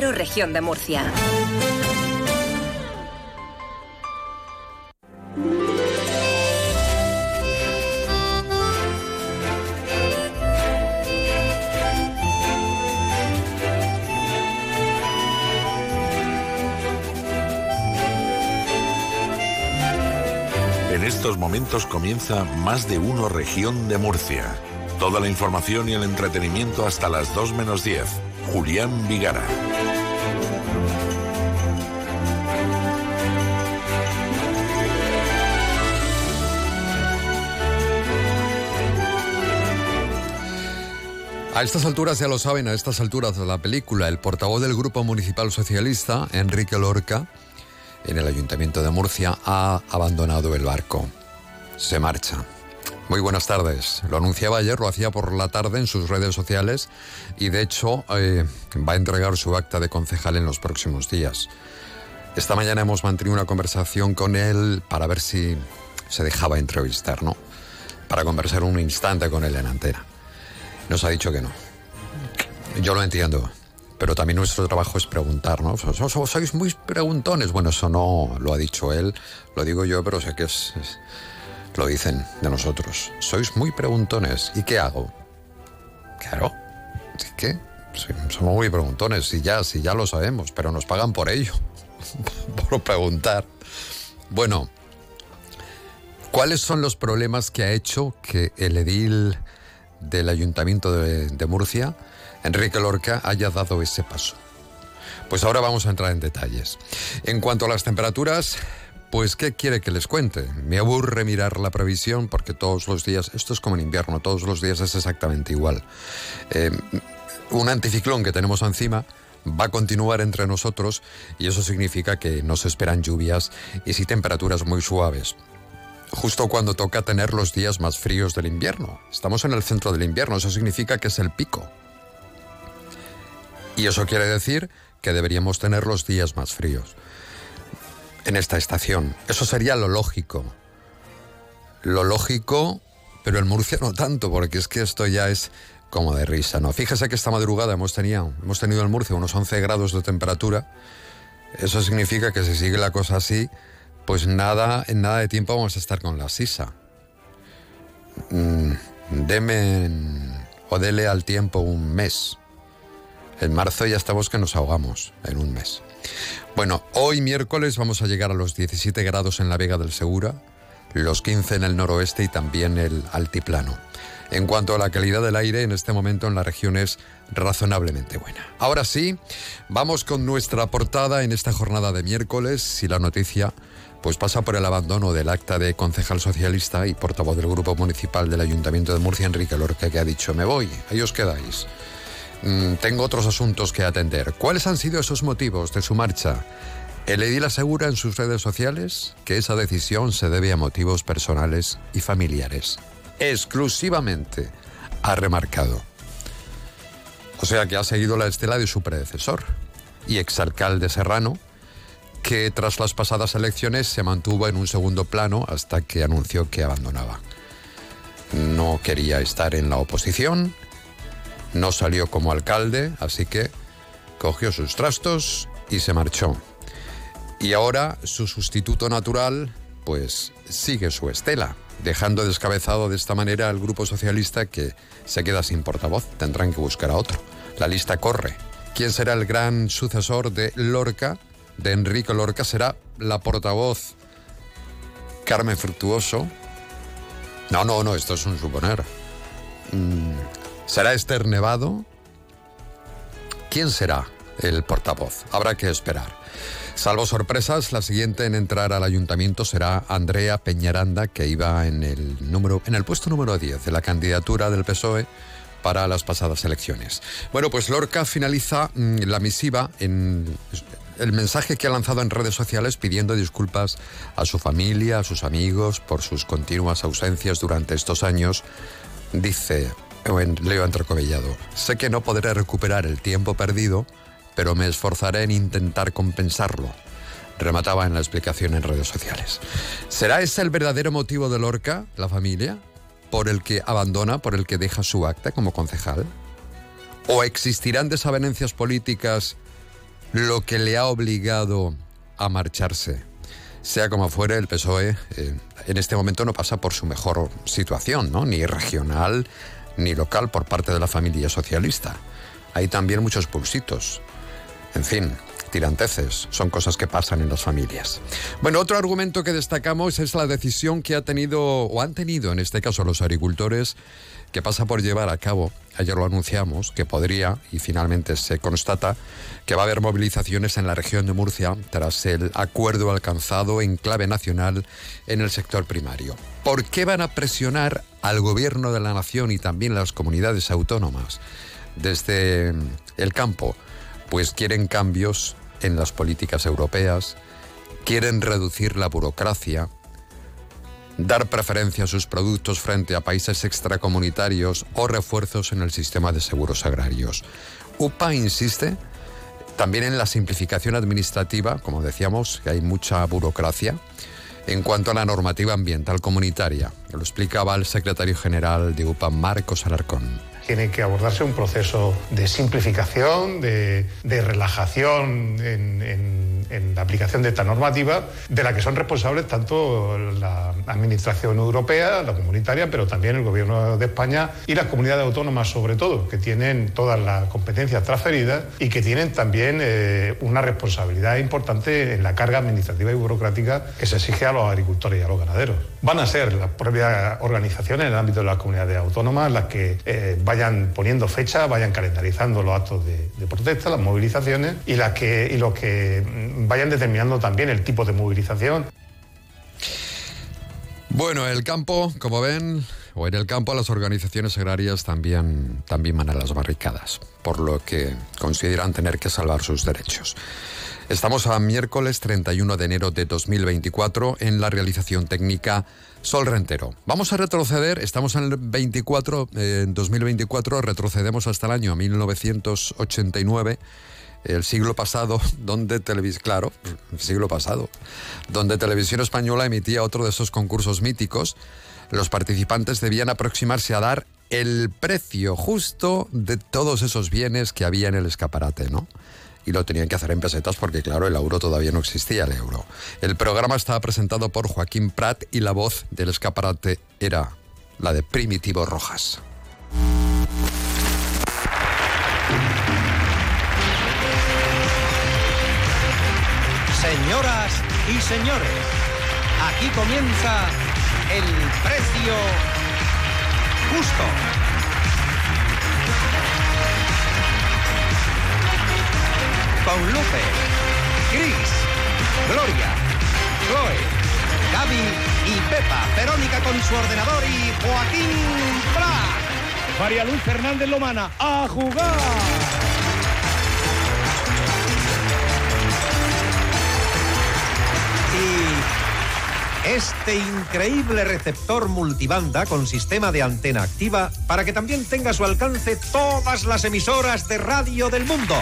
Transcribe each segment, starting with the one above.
Región de Murcia. En estos momentos comienza Más de Uno Región de Murcia. Toda la información y el entretenimiento hasta las 2 menos 10. Julián Vigara. A estas alturas ya lo saben, a estas alturas de la película, el portavoz del Grupo Municipal Socialista, Enrique Lorca, en el Ayuntamiento de Murcia, ha abandonado el barco. Se marcha. Muy buenas tardes. Lo anunciaba ayer, lo hacía por la tarde en sus redes sociales y de hecho eh, va a entregar su acta de concejal en los próximos días. Esta mañana hemos mantenido una conversación con él para ver si se dejaba entrevistar, ¿no? Para conversar un instante con él en antena. Nos ha dicho que no. Yo lo entiendo, pero también nuestro trabajo es preguntar, ¿no? Sois muy preguntones. Bueno, eso no lo ha dicho él, lo digo yo, pero sé que es, es lo dicen de nosotros. Sois muy preguntones. ¿Y qué hago? Claro, ¿sí qué? Sí, somos muy preguntones, si ya, si ya lo sabemos, pero nos pagan por ello, por preguntar. Bueno, ¿cuáles son los problemas que ha hecho que el edil del Ayuntamiento de, de Murcia, Enrique Lorca, haya dado ese paso? Pues ahora vamos a entrar en detalles. En cuanto a las temperaturas, pues ¿qué quiere que les cuente? Me aburre mirar la previsión porque todos los días, esto es como en invierno, todos los días es exactamente igual. Eh, un anticiclón que tenemos encima va a continuar entre nosotros y eso significa que nos esperan lluvias y sí temperaturas muy suaves. Justo cuando toca tener los días más fríos del invierno. Estamos en el centro del invierno, eso significa que es el pico. Y eso quiere decir que deberíamos tener los días más fríos en esta estación. Eso sería lo lógico. Lo lógico, pero en Murcia no tanto, porque es que esto ya es como de risa, ¿no? Fíjese que esta madrugada hemos tenido, hemos tenido en Murcia unos 11 grados de temperatura. Eso significa que si sigue la cosa así, pues nada, en nada de tiempo vamos a estar con la sisa. Mm, deme o dele al tiempo un mes. En marzo ya estamos que nos ahogamos en un mes. Bueno, hoy miércoles vamos a llegar a los 17 grados en la Vega del Segura, los 15 en el noroeste y también el altiplano. En cuanto a la calidad del aire, en este momento en la región es razonablemente buena. Ahora sí, vamos con nuestra portada en esta jornada de miércoles y la noticia pues pasa por el abandono del acta de concejal socialista y portavoz del grupo municipal del Ayuntamiento de Murcia, Enrique Lorca, que ha dicho, me voy, ahí os quedáis. Mm, tengo otros asuntos que atender. ¿Cuáles han sido esos motivos de su marcha? El edil asegura en sus redes sociales que esa decisión se debe a motivos personales y familiares. Exclusivamente, ha remarcado. O sea que ha seguido la estela de su predecesor y exalcalde Serrano, que tras las pasadas elecciones se mantuvo en un segundo plano hasta que anunció que abandonaba. No quería estar en la oposición, no salió como alcalde, así que cogió sus trastos y se marchó. Y ahora su sustituto natural, pues sigue su estela, dejando descabezado de esta manera al Grupo Socialista que se queda sin portavoz. Tendrán que buscar a otro. La lista corre. ¿Quién será el gran sucesor de Lorca? De Enrique Lorca será la portavoz Carmen Fructuoso. No, no, no, esto es un suponer. ¿Será Esther Nevado? ¿Quién será el portavoz? Habrá que esperar. Salvo sorpresas, la siguiente en entrar al ayuntamiento será Andrea Peñaranda, que iba en el, número, en el puesto número 10 de la candidatura del PSOE para las pasadas elecciones. Bueno, pues Lorca finaliza mm, la misiva en el mensaje que ha lanzado en redes sociales pidiendo disculpas a su familia, a sus amigos por sus continuas ausencias durante estos años. Dice, leo entrecomillado, sé que no podré recuperar el tiempo perdido, pero me esforzaré en intentar compensarlo. Remataba en la explicación en redes sociales. ¿Será ese el verdadero motivo de Lorca, la familia, por el que abandona, por el que deja su acta como concejal? ¿O existirán desavenencias políticas lo que le ha obligado a marcharse. Sea como fuere, el PSOE eh, en este momento no pasa por su mejor situación, ¿no? ni regional ni local por parte de la familia socialista. Hay también muchos pulsitos. En fin, tiranteces, son cosas que pasan en las familias. Bueno, otro argumento que destacamos es la decisión que ha tenido o han tenido en este caso los agricultores que pasa por llevar a cabo, ayer lo anunciamos, que podría, y finalmente se constata, que va a haber movilizaciones en la región de Murcia tras el acuerdo alcanzado en clave nacional en el sector primario. ¿Por qué van a presionar al gobierno de la nación y también las comunidades autónomas desde el campo? Pues quieren cambios en las políticas europeas, quieren reducir la burocracia, dar preferencia a sus productos frente a países extracomunitarios o refuerzos en el sistema de seguros agrarios. UPA insiste también en la simplificación administrativa, como decíamos, que hay mucha burocracia, en cuanto a la normativa ambiental comunitaria. Lo explicaba el secretario general de UPA, Marcos Alarcón tiene que abordarse un proceso de simplificación, de, relajación en, la aplicación de esta normativa, de la que son responsables tanto la Administración Europea, la comunitaria, pero también el Gobierno de España y las comunidades autónomas, sobre todo, que tienen todas las competencias transferidas y que tienen también eh, una responsabilidad importante en la carga administrativa y burocrática que se exige a los agricultores y a los ganaderos. Van a ser las propias organizaciones en el ámbito de las comunidades autónomas las que eh, vayan poniendo fecha, vayan calendarizando los actos de, protesta, las movilizaciones y, las que, y los que mm, vayan determinando también el tipo de movilización. Bueno, el campo, como ven, o en el campo las organizaciones agrarias también, también van a las barricadas, por lo que consideran tener que salvar sus derechos. Estamos a miércoles 31 de enero de 2024 en la realización técnica Sol Rentero. Vamos a retroceder, estamos en el 24, en 2024, retrocedemos hasta el año 1989 el siglo pasado, donde televisión, claro, el siglo pasado, donde Televisión Española emitía otro de esos concursos míticos, los participantes debían aproximarse a dar el precio justo de todos esos bienes que había en el escaparate, ¿no? Y lo tenían que hacer en pesetas porque, claro, el euro todavía no existía, el euro. El programa estaba presentado por Joaquín Prat y la voz del escaparate era la de Primitivo Rojas. Señoras y señores, aquí comienza el precio justo. Con Lupe, Cris, Gloria, Chloe, Gaby y Pepa, Verónica con su ordenador y Joaquín Prat. María Luz Fernández Lomana, a jugar. Y este increíble receptor multibanda con sistema de antena activa para que también tenga a su alcance todas las emisoras de radio del mundo.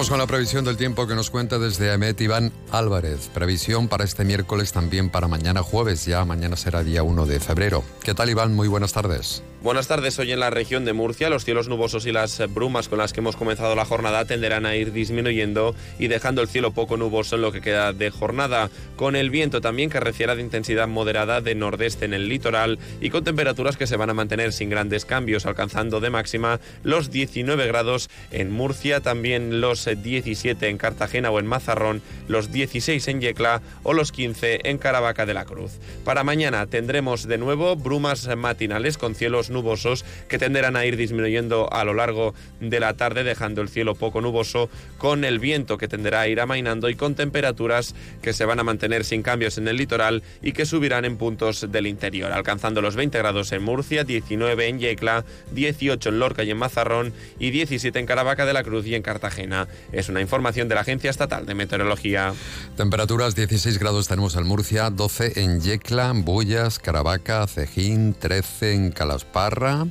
Vamos con la previsión del tiempo que nos cuenta desde Amet Iván Álvarez. Previsión para este miércoles, también para mañana jueves, ya mañana será día 1 de febrero. ¿Qué tal Iván? Muy buenas tardes. Buenas tardes. Hoy en la región de Murcia los cielos nubosos y las brumas con las que hemos comenzado la jornada tenderán a ir disminuyendo y dejando el cielo poco nuboso en lo que queda de jornada, con el viento también que reciera de intensidad moderada de nordeste en el litoral y con temperaturas que se van a mantener sin grandes cambios, alcanzando de máxima los 19 grados en Murcia, también los 17 en Cartagena o en Mazarrón, los 16 en Yecla o los 15 en Caravaca de la Cruz. Para mañana tendremos de nuevo brumas matinales con cielos nubosos que tenderán a ir disminuyendo a lo largo de la tarde, dejando el cielo poco nuboso, con el viento que tenderá a ir amainando y con temperaturas que se van a mantener sin cambios en el litoral y que subirán en puntos del interior, alcanzando los 20 grados en Murcia, 19 en Yecla, 18 en Lorca y en Mazarrón y 17 en Caravaca de la Cruz y en Cartagena. Es una información de la Agencia Estatal de Meteorología. Temperaturas 16 grados tenemos en Murcia, 12 en Yecla, Bullas, Caravaca, Cejín, 13 en Calasparra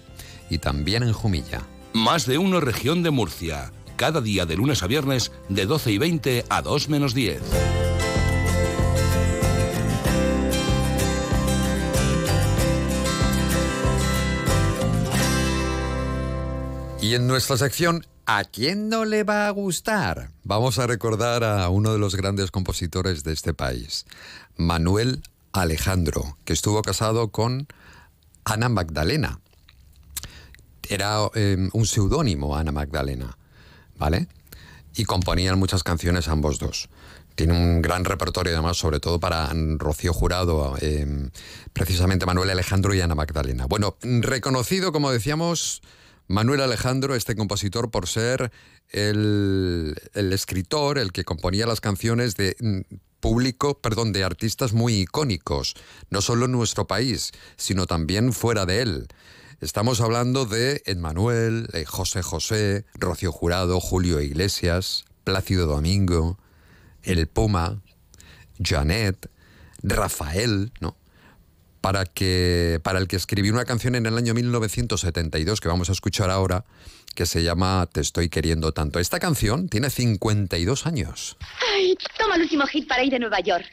y también en Jumilla. Más de uno región de Murcia, cada día de lunes a viernes de 12 y 20 a 2 menos 10. Y en nuestra sección ¿a quién no le va a gustar? Vamos a recordar a uno de los grandes compositores de este país, Manuel Alejandro, que estuvo casado con Ana Magdalena. Era eh, un seudónimo Ana Magdalena, ¿vale? Y componían muchas canciones ambos dos. Tiene un gran repertorio además, sobre todo para Rocío Jurado, eh, precisamente Manuel Alejandro y Ana Magdalena. Bueno, reconocido, como decíamos, Manuel Alejandro, este compositor, por ser el, el escritor, el que componía las canciones de mm, público, perdón, de artistas muy icónicos, no solo en nuestro país, sino también fuera de él. Estamos hablando de Edmanuel, eh, José José, Rocío Jurado, Julio Iglesias, Plácido Domingo, El Puma, Janet, Rafael, ¿no? Para, que, para el que escribió una canción en el año 1972 que vamos a escuchar ahora, que se llama Te estoy queriendo tanto. Esta canción tiene 52 años. Ay, toma el último hit para ir a Nueva York.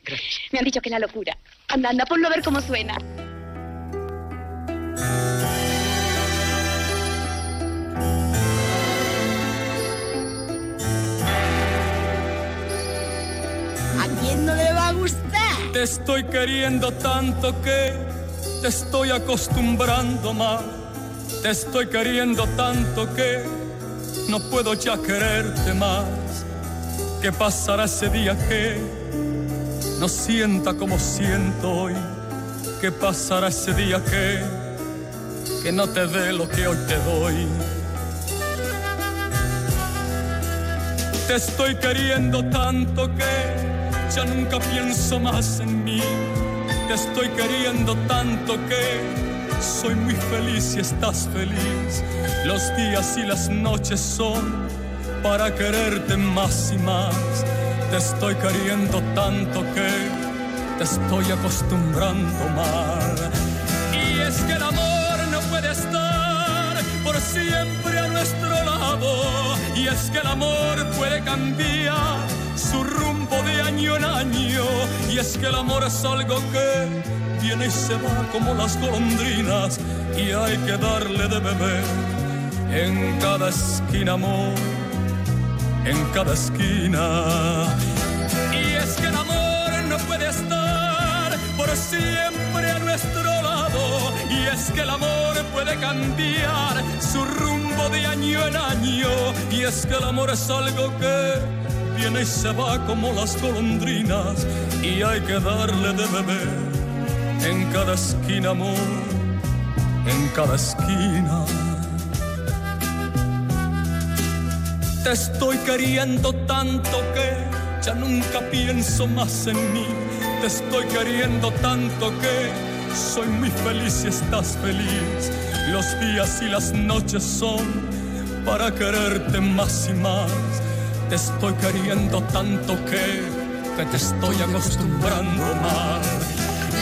Me han dicho que es la locura. Anda, anda, ponlo a ver cómo suena. ¿A quién no le va a gustar? Te estoy queriendo tanto que te estoy acostumbrando más. Te estoy queriendo tanto que no puedo ya quererte más. ¿Qué pasará ese día que no sienta como siento hoy? ¿Qué pasará ese día que que no te dé lo que hoy te doy? Te estoy queriendo tanto que ya nunca pienso más en mí. Te estoy queriendo tanto que soy muy feliz si estás feliz. Los días y las noches son para quererte más y más. Te estoy queriendo tanto que te estoy acostumbrando mal. Y es que el amor no puede estar por siempre a nuestro lado. Y es que el amor puede cambiar su rumbo de año en año. Y es que el amor es algo que viene y se va como las golondrinas. Y hay que darle de beber en cada esquina amor, en cada esquina. Y es que el amor no puede estar por siempre a nuestro lado. Y es que el amor puede cambiar su rumbo de año en año. Y es que el amor es algo que viene y se va como las golondrinas. Y hay que darle de beber en cada esquina, amor, en cada esquina. Te estoy queriendo tanto que ya nunca pienso más en mí. Te estoy queriendo tanto que soy muy feliz si estás feliz. Los días y las noches son para quererte más y más. Te estoy queriendo tanto que, que te estoy acostumbrando más.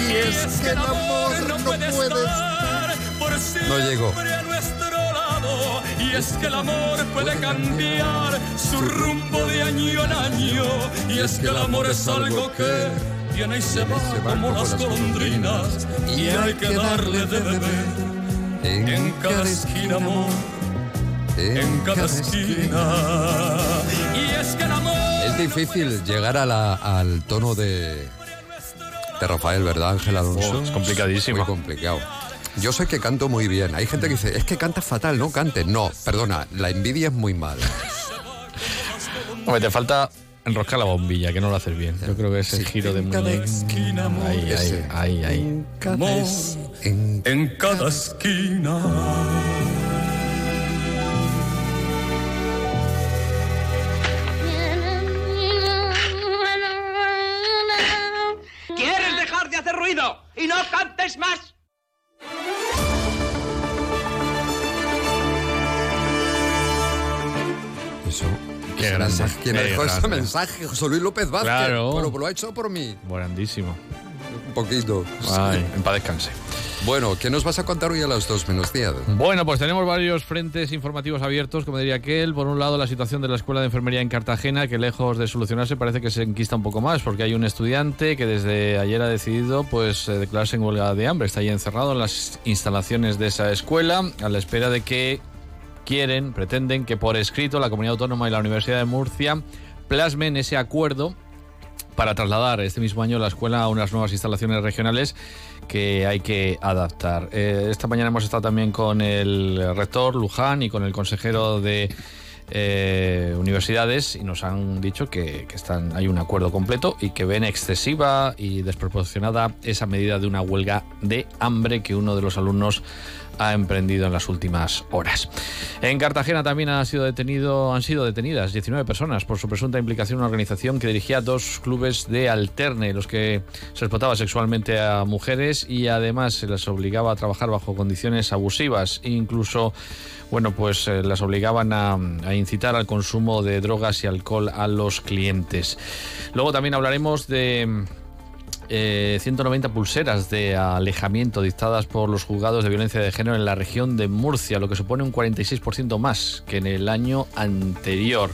Y es que el amor no puede estar por siempre No llego. a nuestro lado. Y es que el amor puede cambiar su rumbo de año en año. Y es que el amor es algo que viene y se va como las golondrinas. Y hay que darle de beber en cada esquina, amor. En cada esquina. Es difícil llegar a la- al tono de, de Rafael, ¿verdad, Ángel Alonso? Oh, es complicadísimo. Muy complicado. Yo sé que canto muy bien. Hay gente que dice, es que canta fatal, no cante. No, perdona, la envidia es muy mala. Hombre, te falta enroscar la bombilla, que no lo haces bien. Yo creo que ese giro de cada muñeca. esquina, amor. Ahí, ahí, ahí, ahí. Amor, en cada esquina. Y no cantes más? Eso. Qué grande, mensaje. ¿Quién qué dejó ese mensaje? José Luis López Vázquez. Claro. Bueno, pues lo ha hecho por mí. Grandísimo. Un poquito. Ay, en paz descanse. Bueno, ¿qué nos vas a contar hoy a las dos menos 10? Bueno, pues tenemos varios frentes informativos abiertos, como diría aquel. Por un lado, la situación de la Escuela de Enfermería en Cartagena, que lejos de solucionarse parece que se enquista un poco más, porque hay un estudiante que desde ayer ha decidido pues eh, declararse en huelga de hambre. Está ahí encerrado en las instalaciones de esa escuela, a la espera de que quieren, pretenden que por escrito la Comunidad Autónoma y la Universidad de Murcia plasmen ese acuerdo para trasladar este mismo año la escuela a unas nuevas instalaciones regionales que hay que adaptar. Eh, esta mañana hemos estado también con el rector Luján y con el consejero de eh, universidades y nos han dicho que, están, hay un acuerdo completo y que ven excesiva y desproporcionada esa medida de una huelga de hambre que uno de los alumnos ha emprendido en las últimas horas. En Cartagena también ha sido detenido, han sido detenidas 19 personas por su presunta implicación en una organización que dirigía dos clubes de alterne, los que se explotaba sexualmente a mujeres y además se les obligaba a trabajar bajo condiciones abusivas, incluso bueno, pues eh, las obligaban a, a, incitar al consumo de drogas y alcohol a los clientes. Luego también hablaremos de eh, 190 pulseras de alejamiento dictadas por los juzgados de violencia de género en la región de Murcia, lo que supone un 46% más que en el año anterior.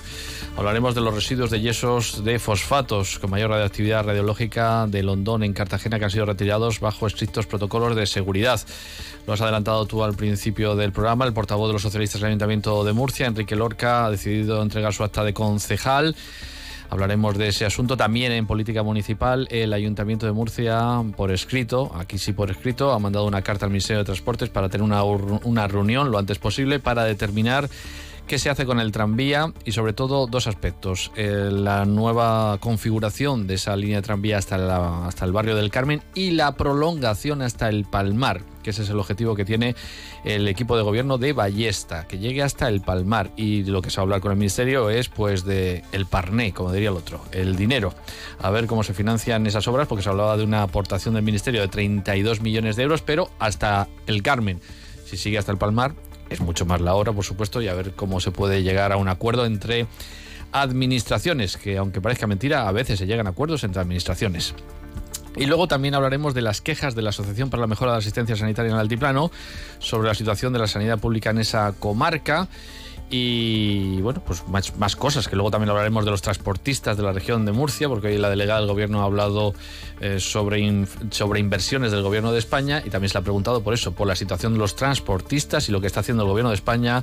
Hablaremos de los residuos de yesos de fosfatos con mayor radioactividad radiológica de Londón en Cartagena que han sido retirados bajo estrictos protocolos de seguridad. Lo has adelantado tú al principio del programa. El portavoz de los socialistas del Ayuntamiento de Murcia, Enrique Lorca, ha decidido entregar su acta de concejal. Hablaremos de ese asunto también en política municipal. El Ayuntamiento de Murcia, por escrito, aquí sí por escrito, ha mandado una carta al Ministerio de Transportes para tener una, una reunión lo antes posible para determinar qué se hace con el tranvía y sobre todo dos aspectos. Eh, la nueva configuración de esa línea de tranvía hasta, hasta el barrio del Carmen y la prolongación hasta el Palmar, que ese es el objetivo que tiene el equipo de gobierno de Ballesta, que llegue hasta el Palmar. Y lo que se va a hablar con el Ministerio es pues de el parné, como diría el otro, el dinero. A ver cómo se financian esas obras, porque se hablaba de una aportación del Ministerio de 32 millones de euros, pero hasta el Carmen. Si sigue hasta el Palmar, es mucho más la hora, por supuesto, y a ver cómo se puede llegar a un acuerdo entre administraciones, que aunque parezca mentira, a veces se llegan a acuerdos entre administraciones. Y luego también hablaremos de las quejas de la Asociación para la Mejora de la Asistencia Sanitaria en el Altiplano sobre la situación de la sanidad pública en esa comarca y bueno, pues más, más, cosas, que luego también hablaremos de los transportistas de la región de Murcia, porque hoy la delegada del gobierno ha hablado eh, sobre, in, sobre inversiones del gobierno de España y también se le ha preguntado por eso, por la situación de los transportistas y lo que está haciendo el gobierno de España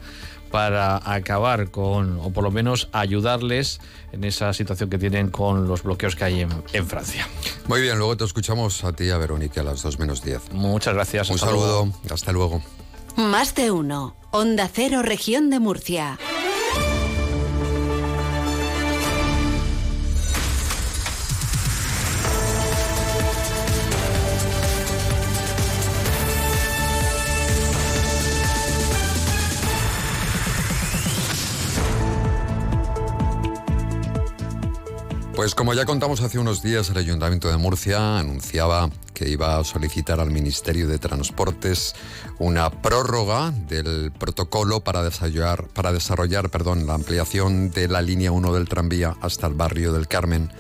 para acabar con, o por lo menos ayudarles en esa situación que tienen con los bloqueos que hay en, en Francia. Muy bien, luego te escuchamos a ti, a Verónica, a las 2 menos 10. Muchas gracias. Un saludo, luego. hasta luego. Más de uno. Onda Cero, región de Murcia. Pues como ya contamos hace unos días, el Ayuntamiento de Murcia anunciaba que iba a solicitar al Ministerio de Transportes una prórroga del protocolo para desarrollar, para desarrollar perdón, la ampliación de la línea 1 del tranvía hasta el barrio del Carmen,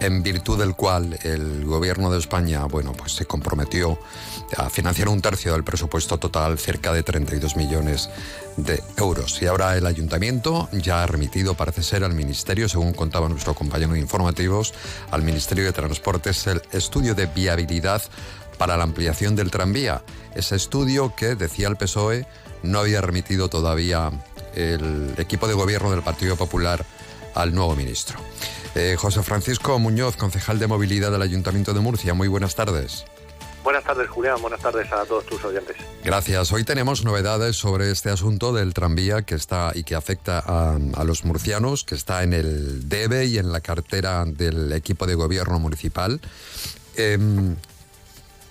en virtud del cual el gobierno de España, bueno, pues se comprometió a financiar un tercio del presupuesto total, cerca de 32 millones de euros. Y ahora el ayuntamiento ya ha remitido, parece ser, al Ministerio, según contaba nuestro compañero de informativos, al Ministerio de Transportes el estudio de viabilidad para la ampliación del tranvía. Ese estudio que, decía el PSOE, no había remitido todavía el equipo de gobierno del Partido Popular al nuevo ministro. Eh, José Francisco Muñoz, concejal de movilidad del Ayuntamiento de Murcia, muy buenas tardes. Buenas tardes, Julián. Buenas tardes a todos tus oyentes. Gracias. Hoy tenemos novedades sobre este asunto del tranvía que está y que afecta a, a, los murcianos, que está en el DEBE y en la cartera del equipo de gobierno municipal. Eh,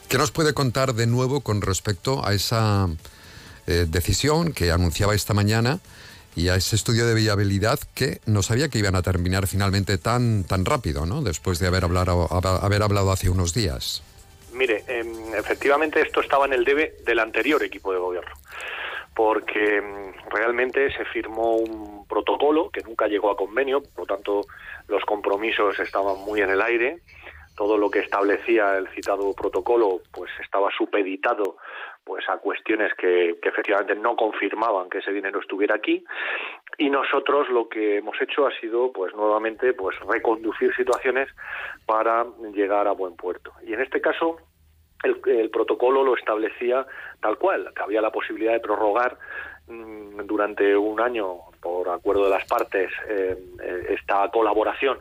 ¿Qué nos puede contar de nuevo con respecto a esa eh, decisión que anunciaba esta mañana? Y a ese estudio de viabilidad que no sabía que iban a terminar finalmente tan, tan rápido, ¿no? Después de haber hablado, haber hablado hace unos días. Mire, eh, efectivamente esto estaba en el debe del anterior equipo de gobierno, porque mm, realmente se firmó un protocolo que nunca llegó a convenio, por lo tanto los compromisos estaban muy en el aire, todo lo que establecía el citado protocolo pues estaba supeditado pues a cuestiones que, efectivamente no confirmaban que ese dinero estuviera aquí. Y nosotros lo que hemos hecho ha sido pues nuevamente pues reconducir situaciones para llegar a buen puerto. Y en este caso el, el protocolo lo establecía tal cual que había la posibilidad de prorrogar mm, durante un año, por acuerdo de las partes, eh, eh, esta colaboración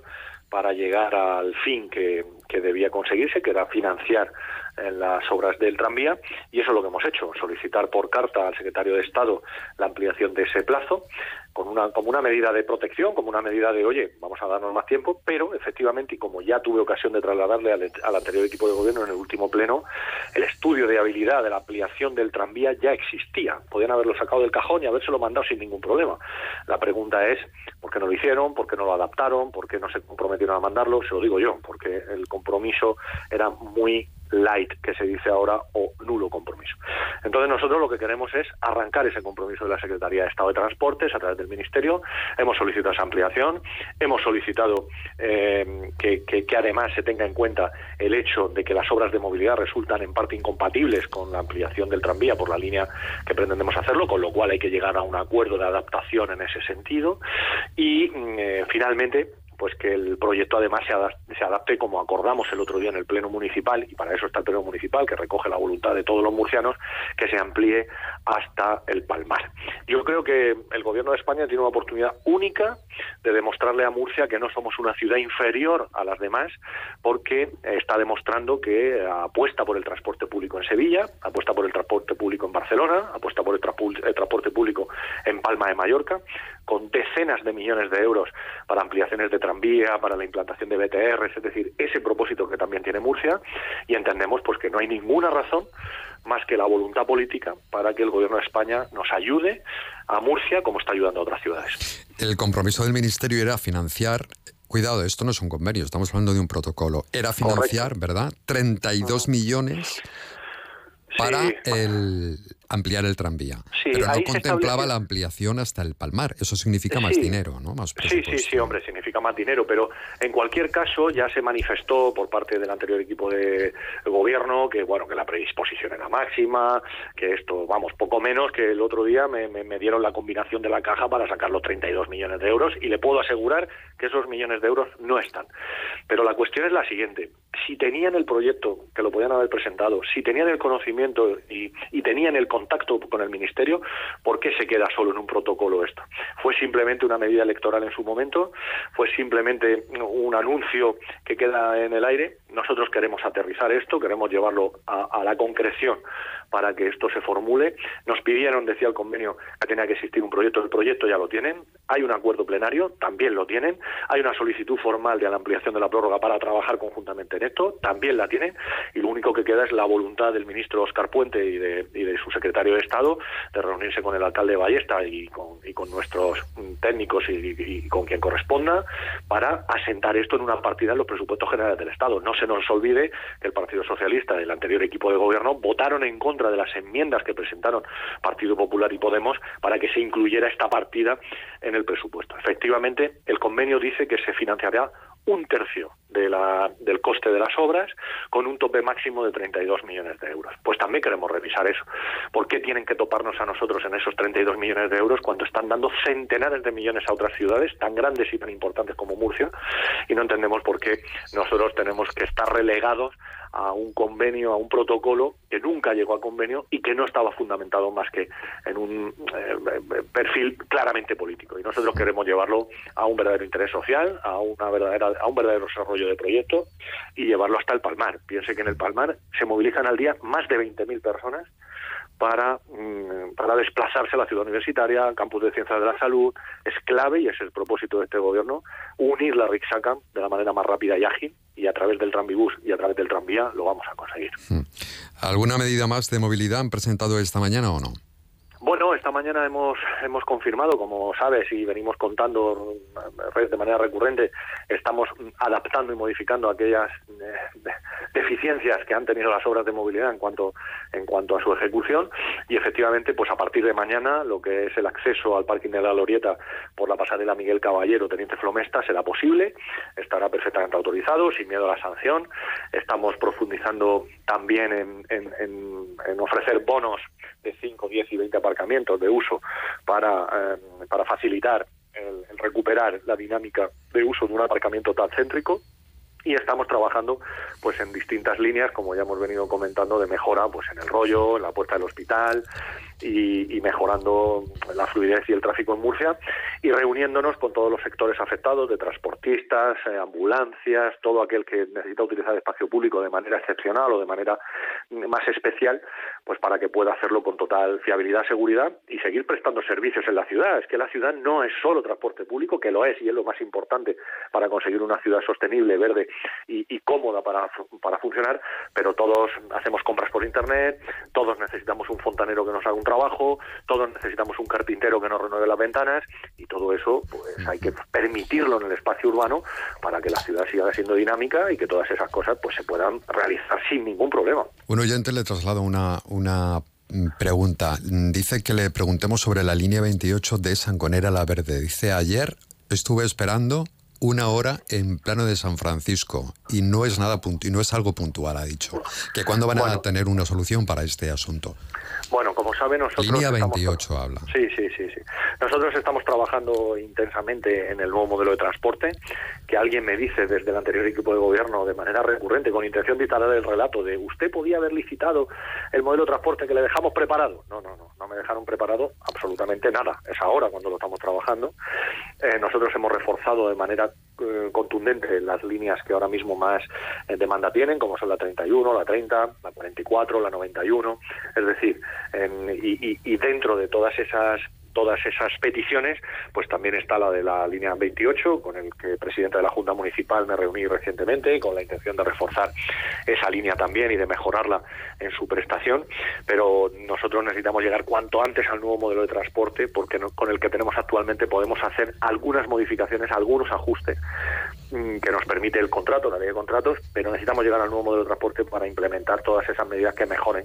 para llegar al fin que, que debía conseguirse, que era financiar en las obras del tranvía y eso es lo que hemos hecho, solicitar por carta al secretario de Estado la ampliación de ese plazo con una, como una medida de protección, como una medida de, oye, vamos a darnos más tiempo, pero efectivamente, y como ya tuve ocasión de trasladarle al, anterior equipo de gobierno en el último pleno, el estudio de habilidad de la ampliación del tranvía ya existía. Podían haberlo sacado del cajón y habérselo mandado sin ningún problema. La pregunta es, ¿por qué no lo hicieron? ¿Por qué no lo adaptaron? ¿Por qué no se comprometieron a mandarlo? Se lo digo yo, porque el compromiso era muy light, que se dice ahora, o nulo compromiso. Entonces nosotros lo que queremos es arrancar ese compromiso de la Secretaría de Estado de Transportes a través del Ministerio. Hemos solicitado esa ampliación, hemos solicitado eh, que, además se tenga en cuenta el hecho de que las obras de movilidad resultan en parte incompatibles con la ampliación del tranvía por la línea que pretendemos hacerlo, con lo cual hay que llegar a un acuerdo de adaptación en ese sentido. Y eh, finalmente pues que el proyecto además se adapte, como acordamos el otro día en el Pleno Municipal, y para eso está el Pleno Municipal, que recoge la voluntad de todos los murcianos, que se amplíe hasta el Palmar. Yo creo que el Gobierno de España tiene una oportunidad única de demostrarle a Murcia que no somos una ciudad inferior a las demás, porque está demostrando que apuesta por el transporte público en Sevilla, apuesta por el transporte público en Barcelona, apuesta por el transporte público en Palma de Mallorca, con decenas de millones de euros para ampliaciones de tranvía, para la implantación de BTR, es decir, ese propósito que también tiene Murcia, y entendemos pues que no hay ninguna razón más que la voluntad política para que el gobierno de España nos ayude a Murcia como está ayudando a otras ciudades. El compromiso del ministerio era financiar Cuidado, esto no es un convenio, estamos hablando de un protocolo. Era financiar, Correcto. ¿verdad? 32 millones para sí. el ampliar el tranvía. Sí, pero no contemplaba la ampliación hasta el Palmar. Eso significa más dinero, ¿no? Más sí, sí, sí, hombre, significa más dinero. Pero en cualquier caso ya se manifestó por parte del anterior equipo de gobierno que, bueno, que la predisposición era máxima, que esto, vamos, poco menos que el otro día me, me, me dieron la combinación de la caja para sacar los 32 millones de euros y le puedo asegurar que esos millones de euros no están. Pero la cuestión es la siguiente. Si tenían el proyecto, que lo podían haber presentado, si tenían el conocimiento y, y tenían el contacto con el Ministerio, ¿por qué se queda solo en un protocolo esto? ¿Fue simplemente una medida electoral en su momento? ¿Fue simplemente un anuncio que queda en el aire? Nosotros queremos aterrizar esto, queremos llevarlo a, la concreción para que esto se formule. Nos pidieron, decía el convenio, que tenía que existir un proyecto. El proyecto ya lo tienen. Hay un acuerdo plenario, también lo tienen. Hay una solicitud formal de la ampliación de la prórroga para trabajar conjuntamente en esto, también la tienen. Y lo único que queda es la voluntad del ministro Oscar Puente y de, y de su secretario de Estado de reunirse con el alcalde de Ballesta y con, y con nuestros técnicos y, y, con quien corresponda para asentar esto en una partida en los presupuestos generales del Estado. No se nos olvide que el Partido Socialista del anterior equipo de gobierno votaron en contra de las enmiendas que presentaron Partido Popular y Podemos para que se incluyera esta partida en el presupuesto. Efectivamente, el convenio dice que se financiará un tercio de la, del coste de las obras con un tope máximo de 32 millones de euros. Pues también queremos revisar eso. ¿Por qué tienen que toparnos a nosotros en esos 32 millones de euros cuando están dando centenares de millones a otras ciudades tan grandes y tan importantes como Murcia? Y no entendemos por qué nosotros tenemos que estar relegados a un convenio, a un protocolo que nunca llegó a convenio y que no estaba fundamentado más que en un eh, perfil claramente político. Y nosotros queremos llevarlo a un verdadero interés social, a una verdadera, a un verdadero desarrollo de proyecto y llevarlo hasta el Palmar. Piense que en el Palmar se movilizan al día más de 20.000 personas para, para desplazarse a la ciudad universitaria, al campus de ciencias de la salud. Es clave, y es el propósito de este gobierno, unir la Rixacam de la manera más rápida y ágil, y a través del tranvibús y a través del tranvía lo vamos a conseguir. ¿Alguna medida más de movilidad han presentado esta mañana o no? Bueno, esta mañana hemos hemos confirmado, como sabes y venimos contando de manera recurrente, estamos adaptando y modificando aquellas eh, deficiencias que han tenido las obras de movilidad en cuanto en cuanto a su ejecución y efectivamente, pues a partir de mañana lo que es el acceso al parking de la Glorieta por la pasarela Miguel Caballero Teniente Flomesta será posible, estará perfectamente autorizado, sin miedo a la sanción. Estamos profundizando también en, en, en, en ofrecer bonos de 5, 10 y 20 aparcamientos de uso para, eh, para facilitar el, el, recuperar la dinámica de uso de un aparcamiento tan céntrico y estamos trabajando pues en distintas líneas como ya hemos venido comentando de mejora pues en el rollo en la puerta del hospital y, mejorando la fluidez y el tráfico en Murcia y reuniéndonos con todos los sectores afectados de transportistas, eh, ambulancias, todo aquel que necesita utilizar espacio público de manera excepcional o de manera más especial, pues para que pueda hacerlo con total fiabilidad, seguridad y seguir prestando servicios en la ciudad. Es que la ciudad no es solo transporte público, que lo es y es lo más importante para conseguir una ciudad sostenible, verde y, y cómoda para, para funcionar, pero todos hacemos compras por internet, todos necesitamos un fontanero que nos haga un trabajo, todos necesitamos un carpintero que nos renueve las ventanas y todo eso pues hay que permitirlo en el espacio urbano para que la ciudad siga siendo dinámica y que todas esas cosas pues se puedan realizar sin ningún problema. Un oyente le traslado una, una mm, pregunta. Dice que le preguntemos sobre la línea 28 de Sangonera La Verde. Dice, ayer estuve esperando una hora en plano de San Francisco y no es nada y no es algo puntual, ha dicho. Que cuándo van a tener una solución para este asunto. Bueno, como saben, nosotros. Línea 28 habla. Sí, sí, sí, sí. Nosotros estamos trabajando intensamente en el nuevo modelo de transporte, que alguien me dice desde el anterior equipo de gobierno de manera recurrente, con intención de instalar el relato de usted podía haber licitado el modelo de transporte que le dejamos preparado. No, no, no, no me dejaron preparado absolutamente nada. Es ahora cuando lo estamos trabajando. Eh, nosotros hemos reforzado de manera eh, contundente las líneas que ahora mismo más eh, demanda tienen, como son la 31, la 30, la 44, la 91. Es decir, y, y dentro de todas esas todas esas peticiones, pues también está la de la línea 28, con el que presidente de la Junta Municipal me reuní recientemente, con la intención de reforzar esa línea también y de mejorarla en su prestación. Pero nosotros necesitamos llegar cuanto antes al nuevo modelo de transporte, porque con el que tenemos actualmente podemos hacer algunas modificaciones, algunos ajustes mm, que nos permite el contrato, la ley de contratos, pero necesitamos llegar al nuevo modelo de transporte para implementar todas esas medidas que mejoren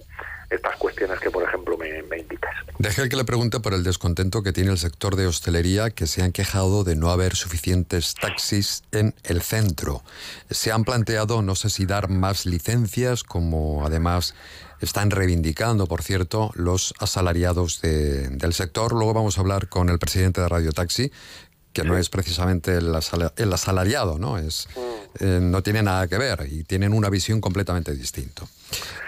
estas cuestiones que, por ejemplo, me, me indicas. Deje que le pregunte por el descontento que tiene el sector de hostelería que se han quejado de no haber suficientes taxis en el centro. Se han planteado, no sé si dar más licencias, como además están reivindicando, por cierto, los asalariados del sector. Luego vamos a hablar con el presidente de Radio Taxi, que no es precisamente el, asalariado, ¿no? Es, mm. eh, no tiene nada que ver y tienen una visión completamente distinta.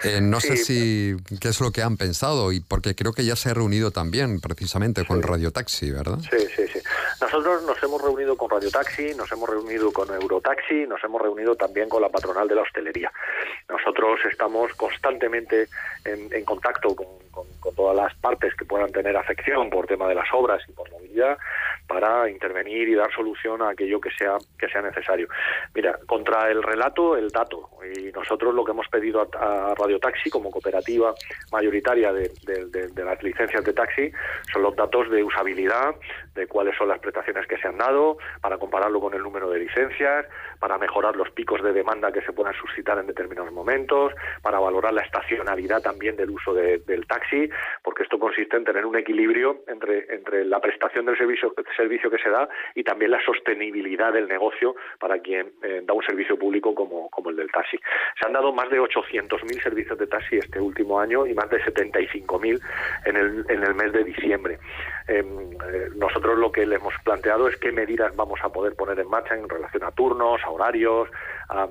Eh, no sé si qué es lo que han pensado y porque creo que ya se ha reunido también precisamente con Radio Taxi, ¿verdad? Sí, sí, sí. Nosotros nos hemos reunido con Radio Taxi, nos hemos reunido con Eurotaxi, nos hemos reunido también con la patronal de la hostelería. Nosotros estamos constantemente en, contacto con, con todas las partes que puedan tener afección por tema de las obras y por movilidad para intervenir y dar solución a aquello que sea que sea necesario. Mira, contra el relato, el dato. Y nosotros lo que hemos pedido a, Radio Taxi como cooperativa mayoritaria de, las licencias de taxi son los datos de usabilidad, de cuáles son las prestaciones que se han dado, para compararlo con el número de licencias, para mejorar los picos de demanda que se puedan suscitar en determinados momentos, para valorar la estacionalidad también del uso del taxi, porque esto consiste en tener un equilibrio entre, entre la prestación del servicio servicio que se da y también la sostenibilidad del negocio para quien eh, da un servicio público como, como el del taxi. Se han dado más de 800.000 servicios de taxi este último año y más de 75.000 en el, en el mes de diciembre. Em, eh, nosotros lo que le hemos planteado es qué medidas vamos a poder poner en marcha en relación a turnos, a horarios, a,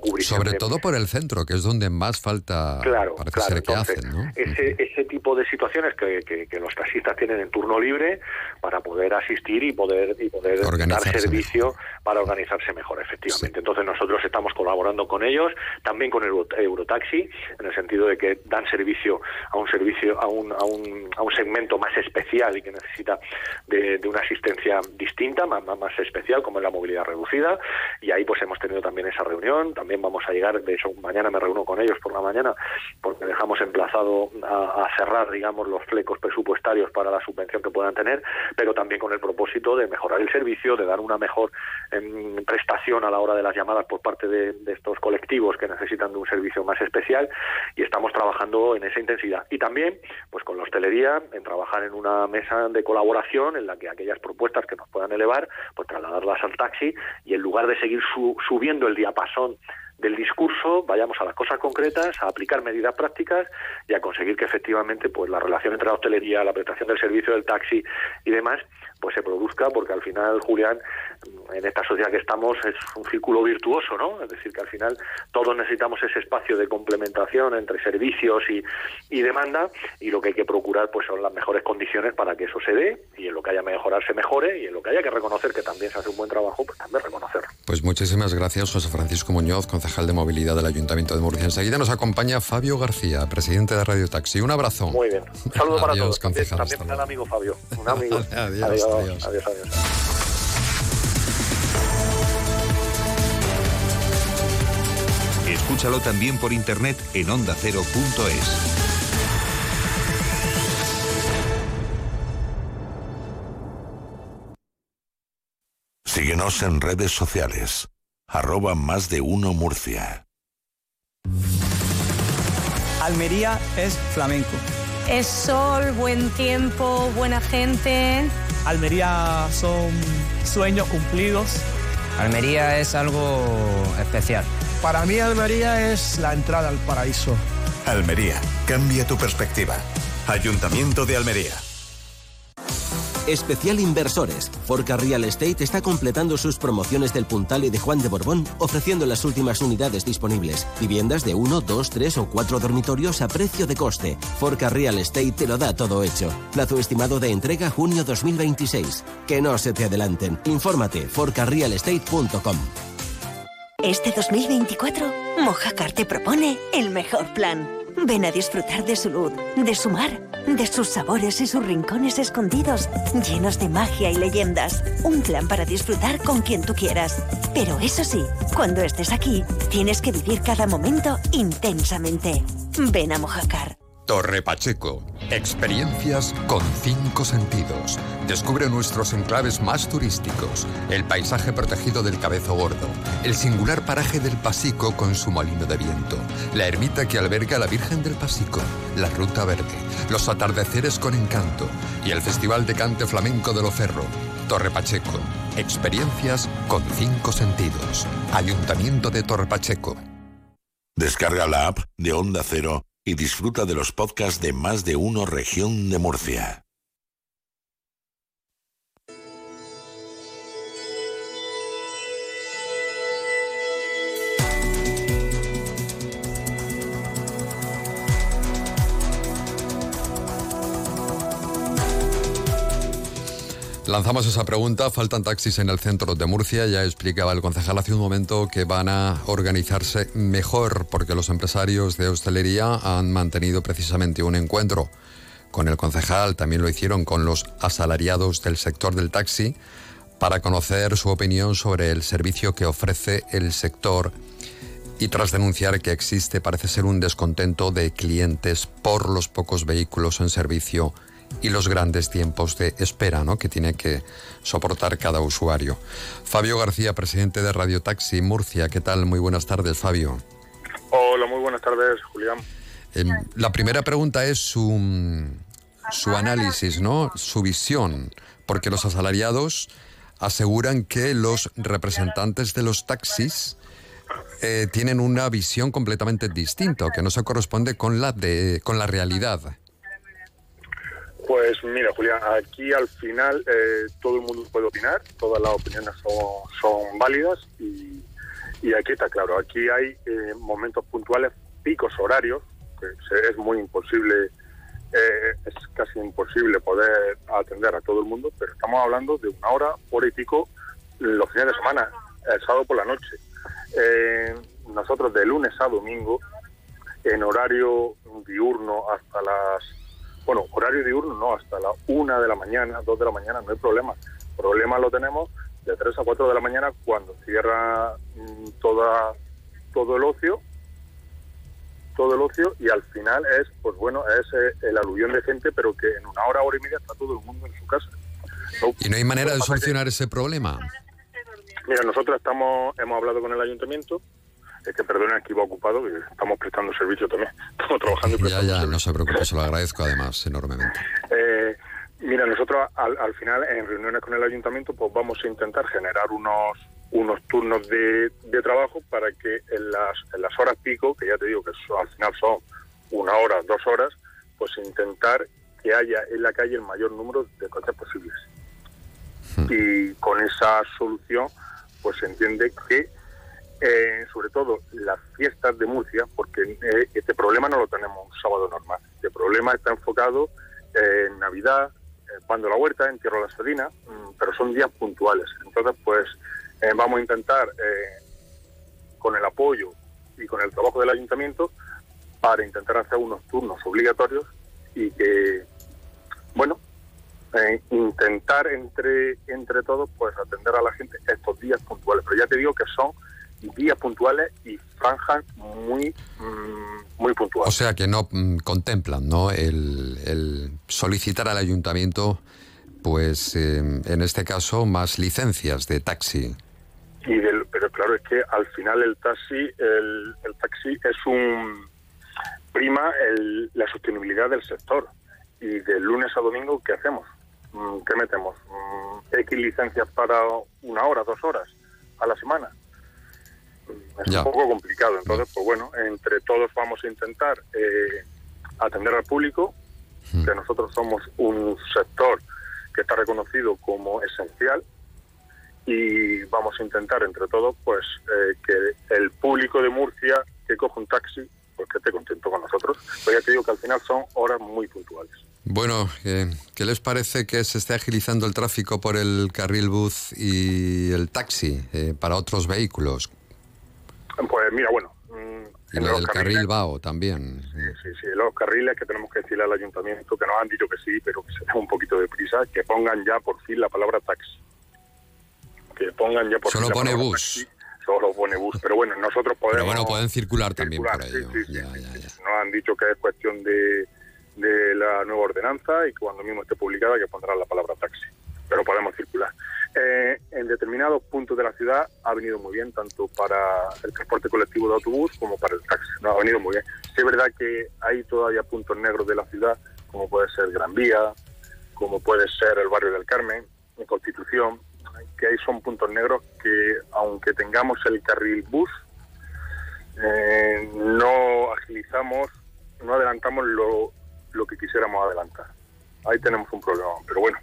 cubrir. Sobre todo por el centro, que es donde más falta claro, parece ser que hacen. Ese, ese tipo de situaciones que, que, los taxistas tienen en turno libre para poder asistir y poder, y poder dar servicio para organizarse mejor, efectivamente. Entonces nosotros estamos colaborando con ellos, también con Eurotaxi, en el sentido de que dan servicio a un servicio, a un, a un, a un segmento más especial y que necesita de, una asistencia distinta, más, más especial, como es la movilidad reducida. Y ahí pues hemos tenido también esa reunión. También vamos a llegar, de hecho, mañana me reúno con ellos por la mañana, porque dejamos emplazado a, cerrar, digamos, los flecos presupuestarios para la subvención que puedan tener, pero también con el propósito de mejorar el servicio, de dar una mejor em, prestación a la hora de las llamadas por parte de, de estos colectivos que necesitan de un servicio más especial y estamos trabajando en esa intensidad. Y también, pues con la hostelería, en trabajar en una mesa de colaboración en la que aquellas propuestas que nos puedan elevar, pues trasladarlas al taxi y en lugar de seguir subiendo el diapasón del discurso, vayamos a las cosas concretas, a aplicar medidas prácticas y a conseguir que efectivamente pues la relación entre la hostelería, la prestación del servicio del taxi y demás pues se produzca, porque al final, Julián, en esta sociedad que estamos es un círculo virtuoso, ¿no? Es decir, que al final todos necesitamos ese espacio de complementación entre servicios y, y demanda y lo que hay que procurar pues son las mejores condiciones para que eso se dé y en lo que haya que mejorar se mejore y en lo que haya que reconocer que también se hace un buen trabajo, pues también reconocerlo. Pues muchísimas gracias, José Francisco Muñoz, concejal de movilidad del Ayuntamiento de Murcia. Enseguida nos acompaña Fabio García, presidente de Radio Taxi. Un abrazo. Muy bien. Un saludo para todos. Concejal, también para el amigo Fabio. Un amigo. adiós, adiós, adiós. adiós, adiós. Escúchalo también por internet en ondacero.es. Síguenos en redes sociales. Arroba más de uno Murcia. Almería es flamenco. Es sol, buen tiempo, buena gente. Almería son sueños cumplidos. Almería es algo especial. Para mí Almería es la entrada al paraíso. Almería, cambia tu perspectiva. Ayuntamiento de Almería. Especial Inversores. Forca Real Estate está completando sus promociones del Puntal y de Juan de Borbón, ofreciendo las últimas unidades disponibles. Viviendas de 1, 2, 3 o 4 dormitorios a precio de coste. Forca Real Estate te lo da todo hecho. Plazo estimado de entrega junio 2026. Que no se te adelanten. Infórmate forcarrealestate.com. Este 2024, Mojácar te propone el mejor plan. Ven a disfrutar de su luz, de su mar, de sus sabores y sus rincones escondidos, llenos de magia y leyendas. Un plan para disfrutar con quien tú quieras. Pero eso sí, cuando estés aquí, tienes que vivir cada momento intensamente. Ven a Mojácar. Torre Pacheco. Experiencias con cinco sentidos. Descubre nuestros enclaves más turísticos. El paisaje protegido del Cabezo Gordo. El singular paraje del Pasico con su molino de viento. La ermita que alberga a la Virgen del Pasico. La Ruta Verde. Los atardeceres con encanto. Y el Festival de Cante Flamenco de Loferro. Torre Pacheco. Experiencias con cinco sentidos. Ayuntamiento de Torre Pacheco. Descarga la app de Onda Cero y disfruta de los podcasts de más de uno región de Murcia. Lanzamos esa pregunta. Faltan taxis en el centro de Murcia. Ya explicaba el concejal hace un momento que van a organizarse mejor porque los empresarios de hostelería han mantenido precisamente un encuentro con el concejal. También lo hicieron con los asalariados del sector del taxi para conocer su opinión sobre el servicio que ofrece el sector y tras denunciar que existe parece ser un descontento de clientes por los pocos vehículos en servicio y los grandes tiempos de espera ¿no? que tiene que soportar cada usuario. Fabio García, presidente de Radio Taxi Murcia, ¿qué tal? Muy buenas tardes, Fabio. Hola, muy buenas tardes, Julián. Eh, la primera pregunta es su, su análisis, ¿no? su visión, porque los asalariados aseguran que los representantes de los taxis eh, tienen una visión completamente distinta, que no se corresponde con la, de, con la realidad. Pues mira, Julián, aquí al final eh, todo el mundo puede opinar, todas las opiniones son, válidas y, aquí está claro, aquí hay eh, momentos puntuales, picos horarios, que es muy imposible, eh, es casi imposible poder atender a todo el mundo, pero estamos hablando de una hora, hora y pico los fines de semana, el sábado por la noche. nosotros de lunes a domingo, en horario diurno hasta las bueno, horario diurno no, hasta la una de la mañana, dos de la mañana, no hay problema. Problema lo tenemos de tres a cuatro de la mañana cuando cierra mmm, toda, todo el ocio, todo el ocio y al final es, pues bueno, es eh, el aluvión de gente, pero que en una hora, hora y media está todo el mundo en su casa. No, ¿Y no hay manera de solucionar que, ese problema? Mira, nosotros estamos, hemos hablado con el ayuntamiento, es que perdonen que iba ocupado, que estamos prestando servicio también. Estamos trabajando y prestando Ya, ya, servicio. no se preocupe, se lo agradezco además enormemente. Eh, mira, nosotros al, al, final, en reuniones con el ayuntamiento, pues vamos a intentar generar unos unos turnos de, de trabajo para que en las, en las horas pico, que ya te digo que son, al final son una hora, dos horas, pues intentar que haya en la calle el mayor número de coches posibles. Y con esa solución, pues se entiende que, eh, sobre todo las fiestas de Murcia, porque eh, este problema no lo tenemos un sábado normal. Este problema está enfocado en Navidad, eh, cuando la huerta, en Tierra de la mm, pero son días puntuales. Entonces, pues eh, vamos a intentar, eh, con el apoyo y con el trabajo del ayuntamiento, para intentar hacer unos turnos obligatorios y que, bueno, eh, intentar entre entre todos pues atender a la gente estos días puntuales. Pero ya te digo que son días puntuales y franjas muy mm, muy puntuales. O sea que no mm, contemplan, ¿no? El, el solicitar al ayuntamiento, pues eh, en este caso, más licencias de taxi. Y del, pero claro, es que al final el taxi, el, el taxi es un prima el- la sostenibilidad del sector. Y de lunes a domingo, ¿qué hacemos? Mm, ¿Qué metemos? ¿X licencias para una hora, dos horas a la semana? Es Ya. un poco complicado. Entonces, pues bueno, entre todos vamos a intentar eh, atender al público, que nosotros somos un sector que está reconocido como esencial y vamos a intentar entre todos pues eh, que el público de Murcia que coja un taxi pues que esté contento con nosotros pero ya te digo que al final son horas muy puntuales Bueno, eh, ¿qué les parece que se esté agilizando el tráfico por el carril bus y el taxi eh, para otros vehículos? Pues mira bueno mm, en lo los del carriles, carril VAO también. sí, sí, los carriles que tenemos que decirle al ayuntamiento que nos han dicho que sí pero que se dé un poquito de prisa que pongan ya por fin la palabra taxi que pongan ya por Solo fin la pone palabra bus. taxi. solo pone bus pero bueno nosotros podemos Pero bueno, pueden circular también por sí. Nos han dicho que es cuestión de, de la nueva ordenanza y que cuando mismo esté publicada que pondrán la palabra taxi. Pero podemos circular. Eh, en determinados puntos de la ciudad ha venido muy bien, tanto para el transporte colectivo de autobús como para el taxi. No, ha venido muy bien. Sí es verdad que hay todavía puntos negros de la ciudad, como puede ser Gran Vía, como puede ser el barrio del Carmen, en Constitución, que ahí son puntos negros que, aunque tengamos el carril bus, eh, no agilizamos, no adelantamos lo, lo que quisiéramos adelantar. Ahí tenemos un problema, pero bueno,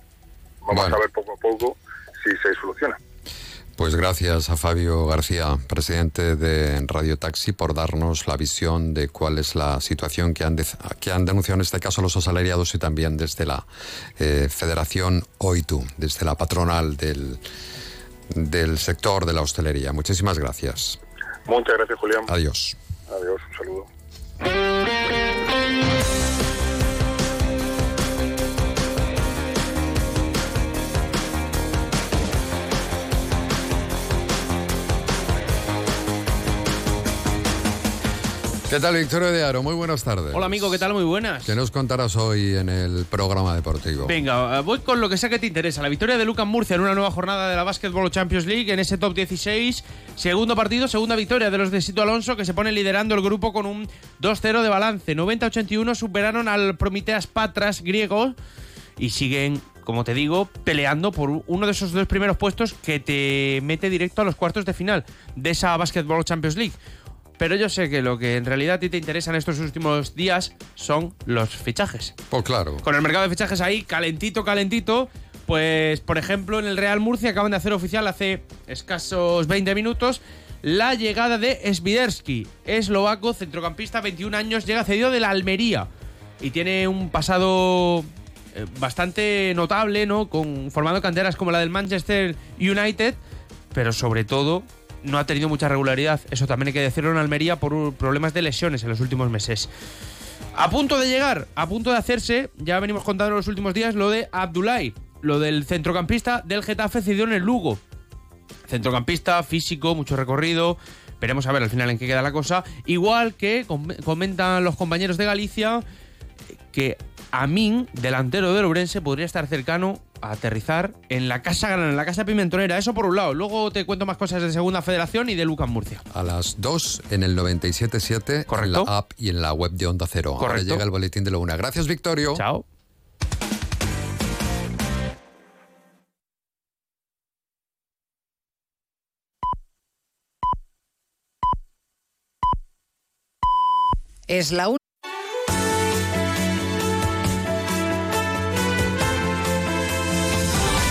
vamos a ver poco a poco si se soluciona. Pues gracias a Fabio García, presidente de Radio Taxi, por darnos la visión de cuál es la situación que han, de- que han denunciado en este caso los asalariados y también desde la eh, Federación OITU, desde la patronal del, del sector de la hostelería. Muchísimas gracias. Muchas gracias, Julián. Adiós. Adiós, un saludo. ¿Qué tal, Victoria de Aro? Muy buenas tardes. Hola amigo, ¿qué tal? Muy buenas. ¿Qué nos contarás hoy en el programa deportivo? Venga, eh, voy con lo que sé que te interesa. La victoria de Lucas Murcia en una nueva jornada de la Basketball Champions League en ese top 16. Segundo partido, segunda victoria de los de Sito Alonso que se pone liderando el grupo con un 2-0 de balance. 90-81 superaron al Prometeas Patras griego y siguen, como te digo, peleando por uno de esos dos primeros puestos que te mete directo a los cuartos de final de esa Basketball Champions League. Pero yo sé que lo que en realidad a ti te interesa en estos últimos días son los fichajes. Pues claro. Con el mercado de fichajes ahí, calentito, calentito. Pues, por ejemplo, en el Real Murcia acaban de hacer oficial hace escasos 20 minutos la llegada de Sviderski, eslovaco, centrocampista, 21 años, llega cedido de la Almería y tiene un pasado eh, bastante notable, ¿no? Con formando canteras como la del Manchester United, pero sobre todo no ha tenido mucha regularidad. Eso también hay que decirlo en Almería por problemas de lesiones en los últimos meses. A punto de llegar, a punto de hacerse, ya venimos contando en los últimos días lo de Abdulai, lo del centrocampista del Getafe cedido en el Lugo. Centrocampista, físico, mucho recorrido. Veremos a ver al final en qué queda la cosa. Igual que com- comentan los compañeros de Galicia que Amin, delantero del Ourense, podría estar cercano a aterrizar en la Casa Grana, en la Casa Pimentonera. Eso por un lado. Luego te cuento más cosas de Segunda Federación y de Lucas Murcia. A las 2 en el 97.7, en la app y en la web de Onda Cero. Ahora Correcto. llega el boletín de la una. Gracias, Victorio. Chao. Es la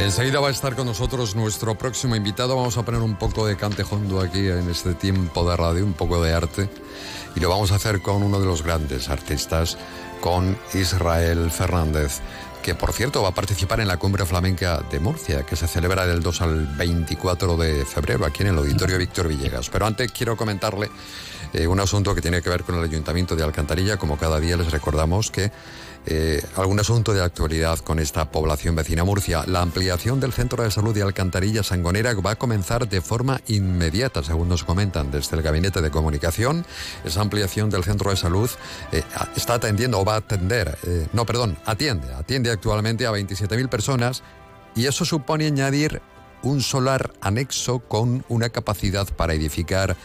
Enseguida va a estar con nosotros nuestro próximo invitado. Vamos a poner un poco de cantejondo aquí en este tiempo de radio, un poco de arte. Y lo vamos a hacer con uno de los grandes artistas, con Israel Fernández, que por cierto va a participar en la Cumbre Flamenca de Murcia, que se celebra del 2 al 24 de febrero aquí en el Auditorio Víctor Villegas. Pero antes quiero comentarle eh, un asunto que tiene que ver con el Ayuntamiento de Alcantarilla. Como cada día les recordamos que eh, algún asunto de actualidad con esta población vecina Murcia. La ampliación del Centro de Salud de Alcantarilla Sangonera va a comenzar de forma inmediata, según nos comentan desde el Gabinete de Comunicación. Esa ampliación del Centro de Salud eh, está atendiendo o va a atender, eh, no, perdón, atiende, atiende actualmente a 27.000 personas y eso supone añadir un solar anexo con una capacidad para edificar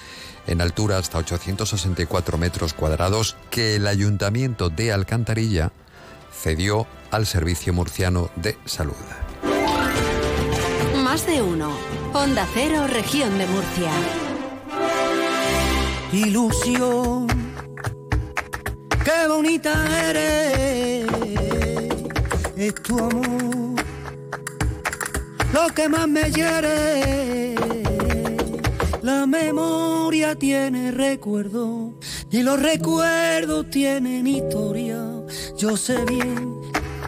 en altura hasta 864 metros cuadrados que el Ayuntamiento de Alcantarilla cedió al Servicio Murciano de Salud. Más de uno. Onda Cero, región de Murcia. Ilusión, qué bonita eres, es tu amor, lo que más me hiere. La memoria tiene recuerdo y los recuerdos tienen historia. Yo sé bien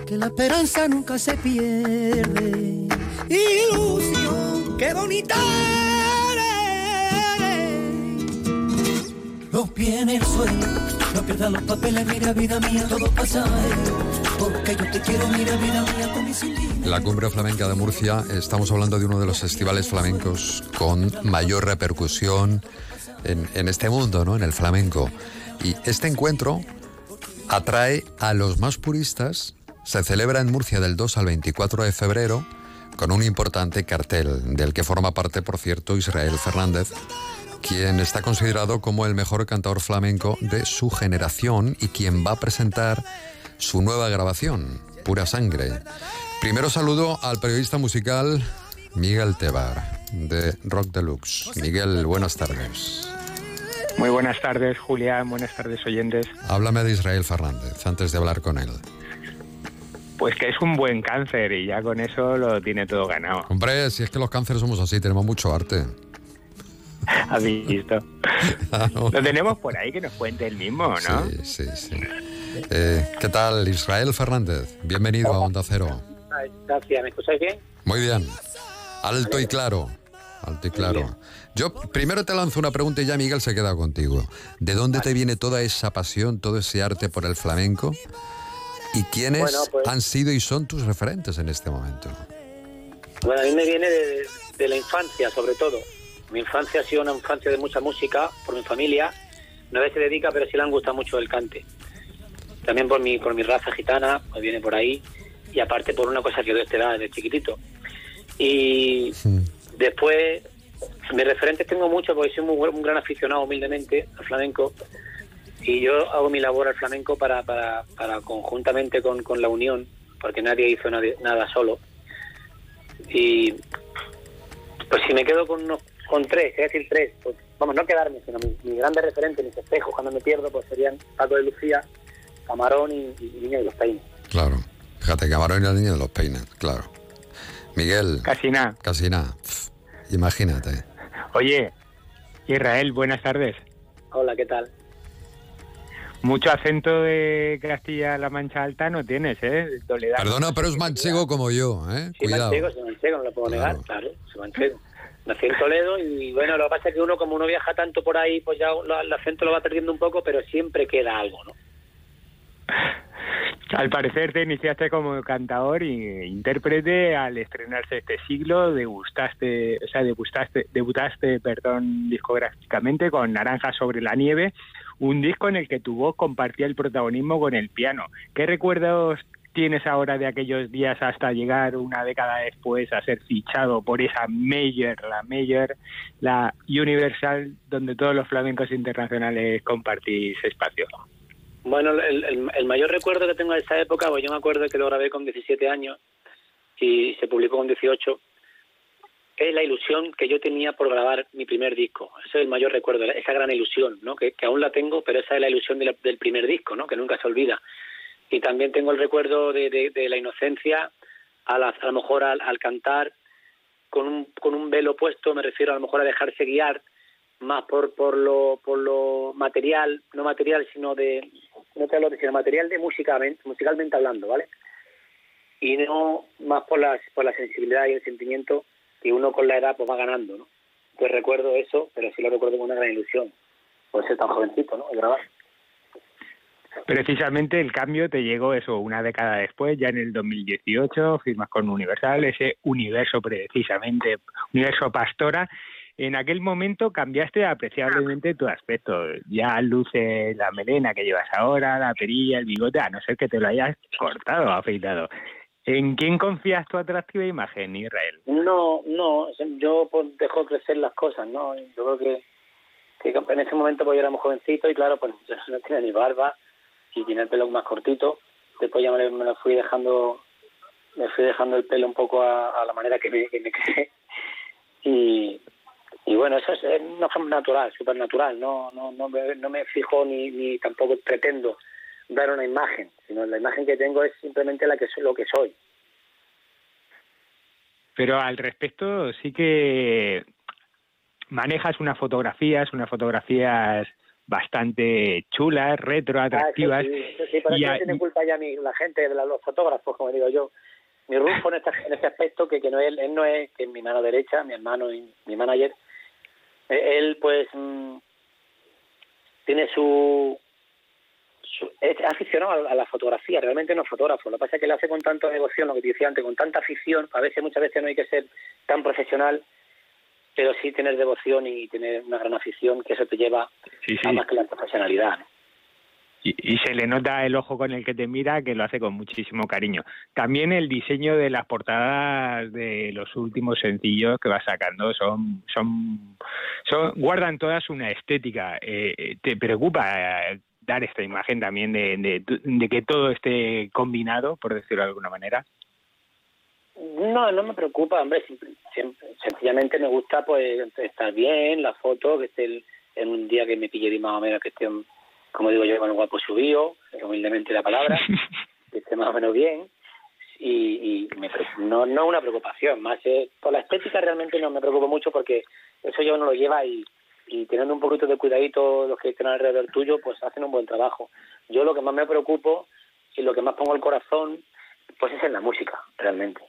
que la esperanza nunca se pierde. Ilusión, qué bonita La Cumbre Flamenca de Murcia, estamos hablando de uno de los festivales flamencos con mayor repercusión en, en este mundo, ¿no? En el flamenco. Y este encuentro atrae a los más puristas. Se celebra en Murcia del 2 al 24 de febrero con un importante cartel, del que forma parte, por cierto, Israel Fernández, quien está considerado como el mejor cantador flamenco de su generación y quien va a presentar su nueva grabación, Pura Sangre. Primero saludo al periodista musical Miguel Tebar, de Rock Deluxe. Miguel, buenas tardes. Muy buenas tardes, Julián. Buenas tardes, oyentes. Háblame de Israel Fernández antes de hablar con él. Pues que es un buen cáncer y ya con eso lo tiene todo ganado. Hombre, si es que los cánceres somos así, tenemos mucho arte. ¿Has visto? Lo tenemos por ahí que nos cuente el mismo, ¿no? Sí, sí, sí. Eh, ¿Qué tal, Israel Fernández? Bienvenido a Onda Cero. Gracias, ¿me escucháis bien? Muy bien. Alto y claro. Alto y claro. Yo primero te lanzo una pregunta y ya Miguel se queda contigo. ¿De dónde te viene toda esa pasión, todo ese arte por el flamenco? ¿Y quiénes Bueno, pues- han sido y son tus referentes en este momento? Bueno, a mí me viene de, de la infancia, sobre todo. Mi infancia ha sido una infancia de mucha música, por mi familia. No se dedica, pero sí le han gustado mucho el cante. También por mi, por mi raza gitana, me viene por ahí. Y aparte por una cosa que doy este edad, desde chiquitito. Y después, mis referentes tengo muchos, porque soy muy, un gran aficionado humildemente al flamenco. Y yo hago mi labor al flamenco para, para, para conjuntamente con, con la unión, porque nadie hizo nada, nada solo. Y pues si me quedo con unos, con tres, es decir, tres, pues vamos, no quedarme, sino mis mi grandes referentes, mis espejos cuando me pierdo, pues serían Paco de Lucía, Camarón y, y Niño de los Peines. Claro. Fíjate, Camarón y la niña de los peines, claro. Miguel. Casi nada. Casi nada. Imagínate. Oye, Israel, buenas tardes. Hola, ¿qué tal? Mucho acento de Castilla-La Mancha Alta no tienes, ¿eh? Toledano. Perdona, pero es manchego como yo, ¿eh? Sí, Cuidado. manchego, soy manchego, no lo puedo negar, claro, soy manchego. Nací en Toledo y bueno, lo que pasa es que uno como uno viaja tanto por ahí, pues ya el acento lo va perdiendo un poco, pero siempre queda algo, ¿no? Al parecer te iniciaste como cantador e intérprete al estrenarse este siglo, degustaste, o sea, debutaste, debutaste, perdón, discográficamente con Naranja sobre la nieve, un disco en el que tu voz compartía el protagonismo con el piano. ¿Qué recuerdos tienes ahora de aquellos días hasta llegar una década después a ser fichado por esa Major, la Major, la Universal, donde todos los flamencos internacionales compartís espacio? Bueno, el, el- el mayor recuerdo que tengo de esa época, pues yo me acuerdo que lo grabé con 17 años y se publicó con 18, es la ilusión que yo tenía por grabar mi primer disco. Ese es el mayor recuerdo, esa gran ilusión, ¿no? Que, que aún la tengo, pero esa es la ilusión de la- del primer disco, ¿no? Que nunca se olvida. Y también tengo el recuerdo de, la inocencia, a, la- a lo mejor al, al cantar con un, con un velo puesto, me refiero a lo mejor a dejarse guiar más por por lo por lo material, no material, sino de no te hablo de sino material de musicalmente, musicalmente hablando, ¿vale? Y no más por las por la sensibilidad y el sentimiento que uno con la edad pues va ganando, ¿no? Pues recuerdo eso, pero sí lo recuerdo con una gran ilusión, por ser tan jovencito, ¿no? Y grabar. Precisamente el cambio te llegó eso una década después, ya en el 2018, firmas con Universal, ese universo precisamente, universo Pastora. En aquel momento cambiaste apreciablemente tu aspecto. Ya luce la melena que llevas ahora, la perilla, el bigote, a no ser que te lo hayas cortado o afeitado. ¿En quién confías tu atractiva imagen, Israel? No, no, yo pues, dejo crecer las cosas, ¿no? Yo creo que, que en ese momento pues yo era muy jovencito y claro, pues no tenía ni barba y tenía el pelo más cortito. Después ya me, lo- fui dejando, me fui dejando el pelo un poco a, la manera que me, que me quedé. Y, y bueno, eso es, es una forma natural, súper natural. No, no, no, me, no me fijo ni, ni tampoco pretendo dar una imagen, sino la imagen que tengo es simplemente la que soy, lo que soy. Pero al respecto sí que manejas unas fotografías, unas fotografías bastante chulas, retro, atractivas. Ah, eso sí, eso sí, pero y eso a- no tiene culpa ya mi, la gente, los fotógrafos, como digo yo. Mi Rufo en este, en este aspecto, que, que no él, él no es, que es mi mano derecha, mi hermano y mi manager, eh, él pues mm, tiene su, su- es aficionado a, a la fotografía, realmente no es fotógrafo. Lo que pasa es que lo hace con tanta devoción, lo que te decía antes, con tanta afición. A veces, muchas veces no hay que ser tan profesional, pero sí tener devoción y tener una gran afición, que eso te lleva Sí, a más que la profesionalidad. ¿no? Y, y se le nota el ojo con el que te mira que lo hace con muchísimo cariño. También el diseño de las portadas de los últimos sencillos que vas sacando son son, son guardan todas una estética. Eh, eh, ¿Te preocupa eh, dar esta imagen también de, de, de que todo esté combinado, por decirlo de alguna manera? No, no me preocupa, hombre, simple- sencillamente me gusta pues estar bien, la foto, que esté el- en un día que me pille bien más o menos, que esté, como digo yo, con el guapo subido, humildemente la palabra, que esté más o menos bien, y, y me no, no una preocupación, más eh, por la estética realmente no me preocupo mucho porque eso ya uno lo lleva y, y teniendo un poquito de cuidadito los que estén alrededor tuyo, pues hacen un buen trabajo. Yo lo que más me preocupo y lo que más pongo el corazón, pues es en la música, realmente.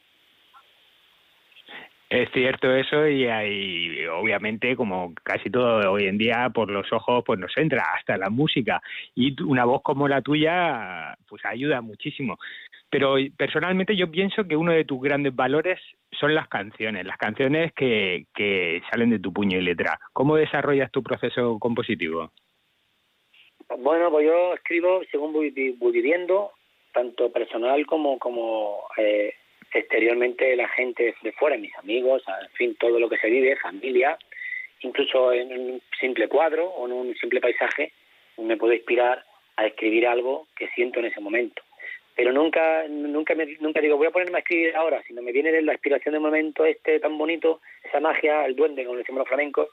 Es cierto eso y hay, obviamente, como casi todo hoy en día, por los ojos pues nos entra hasta la música y una voz como la tuya pues ayuda muchísimo. Pero personalmente yo pienso que uno de tus grandes valores son las canciones, las canciones que, que salen de tu puño y letra. ¿Cómo desarrollas tu proceso compositivo? Bueno, pues yo escribo según voy viviendo, tanto personal como como eh, exteriormente la gente de fuera, mis amigos, en fin, todo lo que se vive, familia, incluso en un simple cuadro o en un simple paisaje, me puedo inspirar a escribir algo que siento en ese momento. Pero nunca nunca me, nunca digo voy a ponerme a escribir ahora, sino me viene la inspiración del momento este tan bonito, esa magia, el duende, como decimos los flamencos,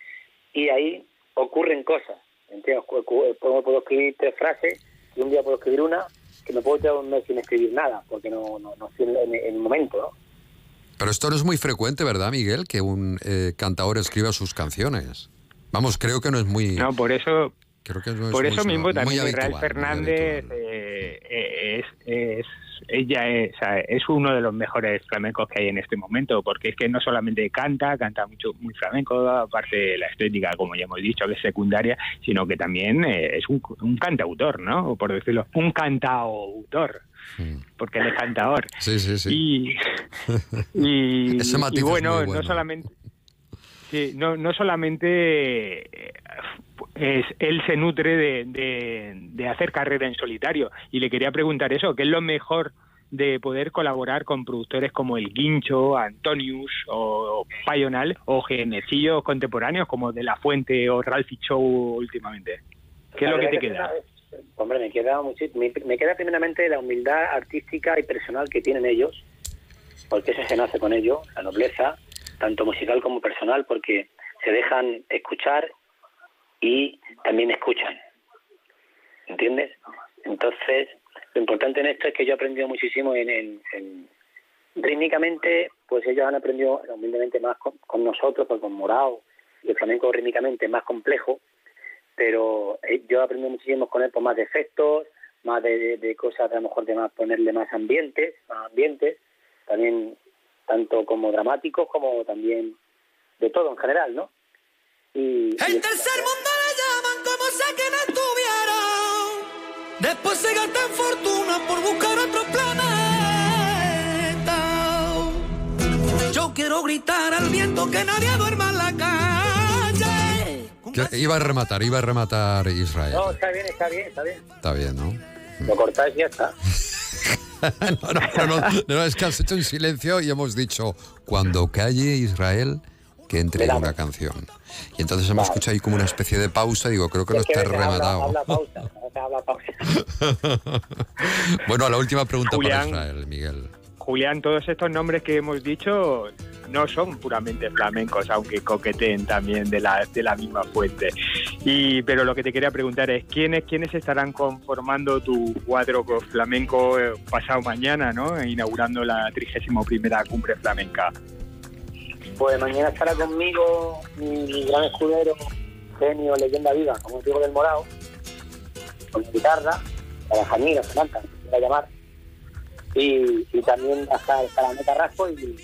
y ahí ocurren cosas. ¿entiendes? Puedo escribir tres frases y un día puedo escribir una que me puedo quedar un mes sin escribir nada, porque no, no, no estoy en, en- en el momento, ¿no? Pero esto no es muy frecuente, ¿verdad, Miguel? Que un eh, cantador escriba sus canciones. Vamos, creo que no es muy... No, por eso Creo que no es Por muy- eso mismo también habitual, Israel Fernández eh, es, es ella es, o sea, es uno de los mejores flamencos que hay en este momento, porque es que no solamente canta, canta mucho muy flamenco, aparte de la estética, como ya hemos dicho, que es secundaria, sino que también eh, es un, un cantautor, ¿no? O por decirlo, un cantautor. Porque él es cantador. Sí, sí, sí. Y, y, Ese matiz y es bueno, muy bueno. no solamente sí, no, no solamente eh, es, él se nutre de, de, de hacer carrera en solitario y le quería preguntar eso, ¿qué es lo mejor de poder colaborar con productores como El Guincho, Antonius o Payonal o genecillos contemporáneos como De La Fuente o Ralphie Show últimamente? ¿Qué es lo que te queda? Hombre, me queda, me, me queda primeramente la humildad artística y personal que tienen ellos, porque eso se nace con ello, la nobleza, tanto musical como personal, porque se dejan escuchar y también escuchan. ¿Entiendes? Entonces, lo importante en esto es que yo he aprendido muchísimo en, en- en- rítmicamente, pues ellos han aprendido humildemente más con, nosotros, pues con Morao, y el flamenco rítmicamente más complejo, pero eh, yo he aprendido muchísimo con él por más de efectos, más de, de- de cosas, a lo mejor de más ponerle más ambientes, más ambientes, también tanto como dramáticos como también de todo en general, ¿no? Y, y El tercer mundo le llaman como si que no estuviera. Después se gastan fortuna por buscar otro planeta. Yo quiero gritar al viento que nadie duerma en la calle. Que Iba a rematar, iba a rematar Israel. no, está bien, está bien, está bien. Está bien, ¿no? Lo cortáis y ya está. no, no, pero no, no, es que has hecho un silencio y hemos dicho, cuando calle Israel, que entre una canción. Y entonces hemos escuchado ahí como una especie de pausa y digo, creo que que está rematado. Habla pausa, a veces habla pausa. bueno, la última pregunta Julián. para Israel, Miguel. Julián, todos estos nombres que hemos dicho no son puramente flamencos, aunque coqueteen también de la, de la misma fuente. Y, pero lo que te quería preguntar es, ¿quiénes, quiénes estarán conformando tu cuadro flamenco eh, pasado mañana, ¿no? inaugurando la 31 primera cumbre flamenca? Pues mañana estará conmigo mi gran escudero, genio, leyenda viva, como digo del Morao, con mi guitarra, para Jamila, Samantha, a llamar. Y, y también va a estar Calamé Carrasco y,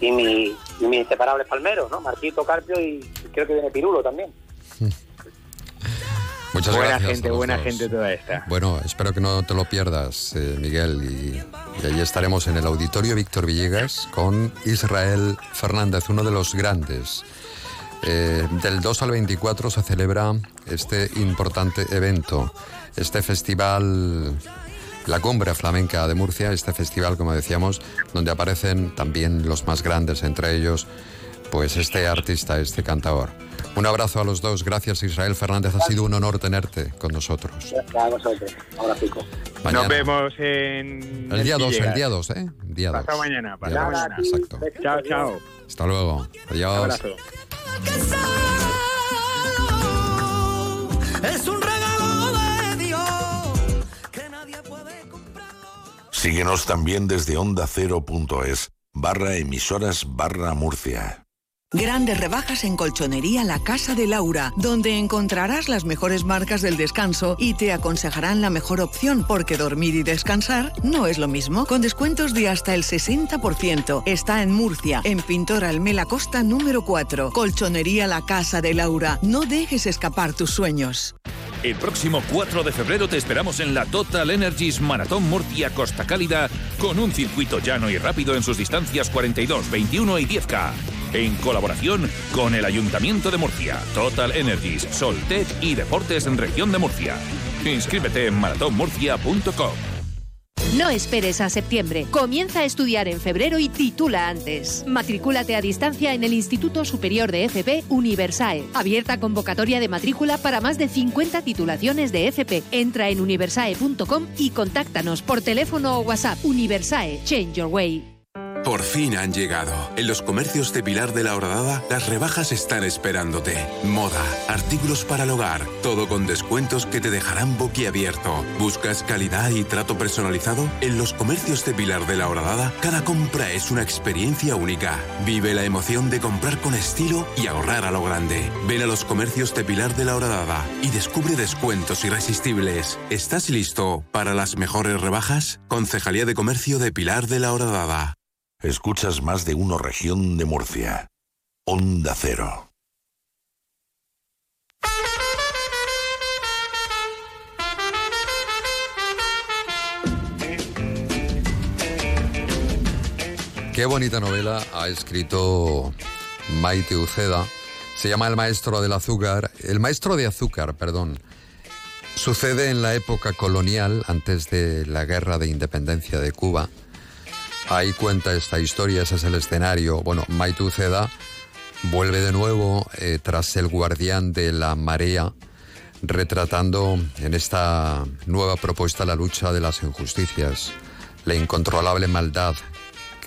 y, mi, y mis inseparables palmeros, ¿no? Marquito, Carpio y, creo que viene Pirulo también. Muchas buena gracias. a gente, los buena dos. gente toda esta. Bueno, espero que no te lo pierdas, eh, Miguel. Y, y allí estaremos en el Auditorio Víctor Villegas con Israel Fernández, uno de los grandes. Eh, del 2 al 24 se celebra este importante evento, este festival, la Cumbre Flamenca de Murcia, este festival, como decíamos, donde aparecen también los más grandes, entre ellos, pues este artista, este cantador. Un abrazo a los dos, gracias Israel Fernández, ha sido un honor tenerte con nosotros. A vosotros. Ahora pico. Mañana. Nos vemos en... El día 2, el día 2, ¿eh? Día 2. Pasado mañana, Día pasado dos, mañana. Exacto. Chao, chao. Hasta luego. Un Adiós. abrazo. Es un Síguenos también desde onda ondacero.es barra emisoras barra Murcia. Grandes rebajas en Colchonería La Casa de Laura, donde encontrarás las mejores marcas del descanso y te aconsejarán la mejor opción, porque dormir y descansar no es lo mismo. Con descuentos de hasta el 60%. Está en Murcia, en Pintor Almela Costa número 4. Colchonería La Casa de Laura. No dejes escapar tus sueños. El próximo 4 de febrero te esperamos en la Total Energies Maratón Murcia Costa Cálida con un circuito llano y rápido en sus distancias 42, 21 y 10K. En colaboración con el Ayuntamiento de Murcia, Total Energies, Soltec y Deportes en Región de Murcia. Inscríbete en maratonmurcia.com. No esperes a septiembre. Comienza a estudiar en febrero y titula antes. Matricúlate a distancia en el Instituto Superior de FP Universae. Abierta convocatoria de matrícula para más de 50 titulaciones de FP. Entra en universae.com y contáctanos por teléfono o WhatsApp. Universae, Change Your Way. Por fin han llegado. En los comercios de Pilar de la Horadada, las rebajas están esperándote. Moda, artículos para el hogar, todo con descuentos que te dejarán boquiabierto. ¿Buscas calidad y trato personalizado? En los comercios de Pilar de la Horadada, cada compra es una experiencia única. Vive la emoción de comprar con estilo y ahorrar a lo grande. Ven a los comercios de Pilar de la Horadada y descubre descuentos irresistibles. ¿Estás listo para las mejores rebajas? Concejalía de Comercio de Pilar de la Horadada. Escuchas más de uno región de Murcia. Onda Cero. Qué bonita novela ha escrito Maite Uceda. Se llama El maestro del azúcar. El maestro de azúcar, perdón. Sucede en la época colonial, antes de la guerra de independencia de Cuba. Ahí cuenta esta historia, ese es el escenario. Bueno, Maite Uceda vuelve de nuevo eh, tras el guardián de la marea, retratando en esta nueva propuesta la lucha de las injusticias, la incontrolable maldad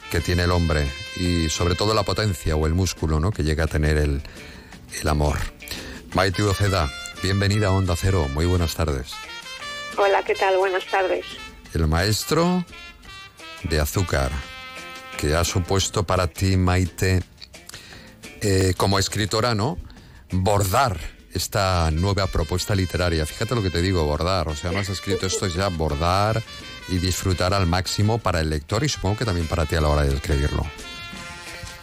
que tiene el hombre y sobre todo la potencia o el músculo ¿no? que llega a tener el, el amor. Maite Uceda, bienvenida a Onda Cero, muy buenas tardes. Hola, ¿qué tal? Buenas tardes. El maestro de azúcar, que ha supuesto para ti, Maite, eh, como escritora, ¿no? Bordar esta nueva propuesta literaria. Fíjate lo que te digo, bordar. O sea, no has escrito esto es ya bordar y disfrutar al máximo para el lector y supongo que también para ti a la hora de escribirlo.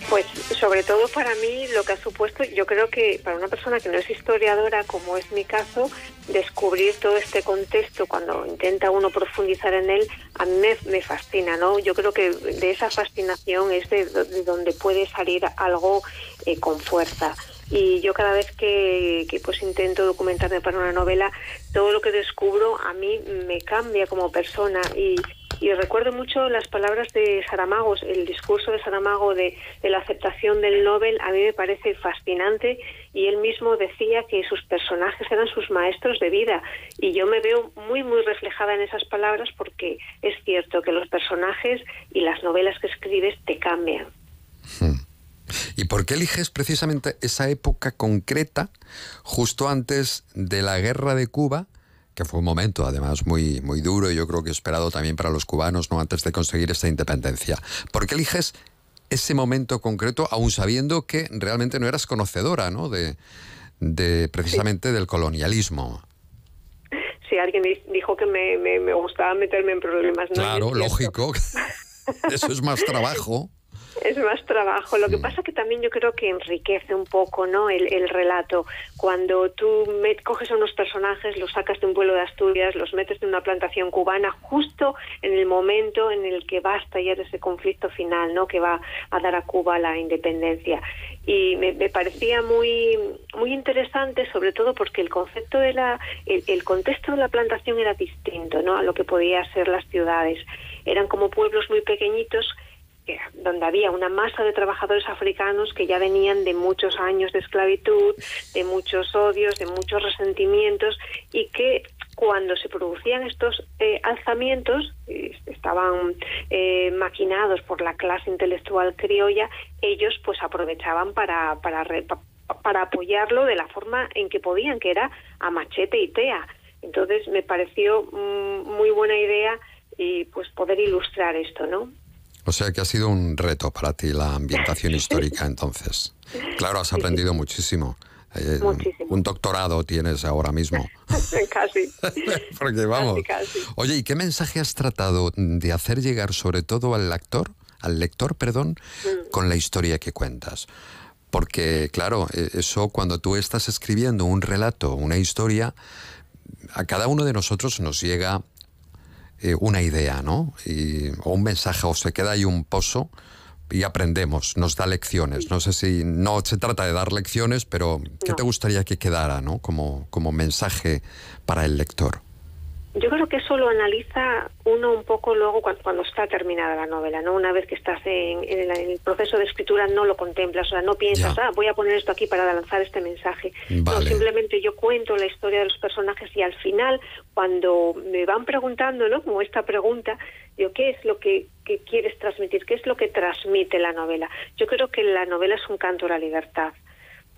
Pues sobre todo para mí lo que ha supuesto, yo creo que para una persona que no es historiadora, como es mi caso, descubrir todo este contexto cuando intenta uno profundizar en él, a mí me, fascina, ¿no? Yo creo que de esa fascinación es de, donde puede salir algo eh, con fuerza y yo cada vez que, que, pues intento documentarme para una novela, todo lo que descubro a mí me cambia como persona y, y recuerdo mucho las palabras de Saramago, el discurso de Saramago de, de, la aceptación del Nobel, a mí me parece fascinante y él mismo decía que sus personajes eran sus maestros de vida y yo me veo muy, muy reflejada en esas palabras porque es cierto que los personajes y las novelas que escribes te cambian. Hmm. ¿Y por qué eliges precisamente esa época concreta, justo antes de la guerra de Cuba? Que fue un momento además muy, muy duro y yo creo que esperado también para los cubanos, ¿no? Antes de conseguir esta independencia. ¿Por qué eliges ese momento concreto, aún sabiendo que realmente no eras conocedora, ¿no? De, de precisamente del colonialismo. Sí, alguien dijo que me, me, gustaba meterme en problemas. Claro, lógico. Eso es más trabajo. Es más trabajo. Lo que pasa que también yo creo que enriquece un poco ¿no? el, relato. Cuando tú me, coges a unos personajes, los sacas de un vuelo de Asturias, los metes en una plantación cubana, justo en el momento en el que va a estallar ese conflicto final ¿no? que va a dar a Cuba la independencia. Y me, parecía muy, muy interesante, sobre todo porque el concepto de la, el, el contexto de la plantación era distinto ¿no? a lo que podía ser las ciudades. Eran como pueblos muy pequeñitos donde había una masa de trabajadores africanos que ya venían de muchos años de esclavitud, de muchos odios, de muchos resentimientos y que cuando se producían estos eh, alzamientos, estaban eh, maquinados por la clase intelectual criolla, ellos pues aprovechaban para, para, para apoyarlo de la forma en que podían, que era a machete y tea. Entonces me pareció mm, muy buena idea y pues poder ilustrar esto, ¿no? O sea que ha sido un reto para ti la ambientación histórica entonces. Claro, has aprendido muchísimo. Eh, un doctorado tienes ahora mismo. casi. Porque vamos. Oye, ¿y qué mensaje has tratado de hacer llegar sobre todo al lector, al lector, perdón, mm. con la historia que cuentas? Porque, claro, e, eso cuando tú estás escribiendo un relato, una historia, a cada uno de nosotros nos llega eh, una idea, ¿no? Y, o un mensaje, o se queda ahí un pozo y aprendemos, nos da lecciones. No sé si no se trata de dar lecciones, pero ¿qué te gustaría que quedara, ¿no? Como, como mensaje para el lector. Yo creo que eso lo analiza uno un poco luego cuando, cuando está terminada la novela, ¿no? Una vez que estás en, en el, en el proceso de escritura no lo contemplas, o sea, no piensas, ah, voy a poner esto aquí para lanzar este mensaje. No, simplemente yo cuento la historia de los personajes y al final, cuando me van preguntando, ¿no? Como esta pregunta, digo, ¿qué es lo que, que quieres transmitir? ¿Qué es lo que transmite la novela? Yo creo que la novela es un canto a la libertad.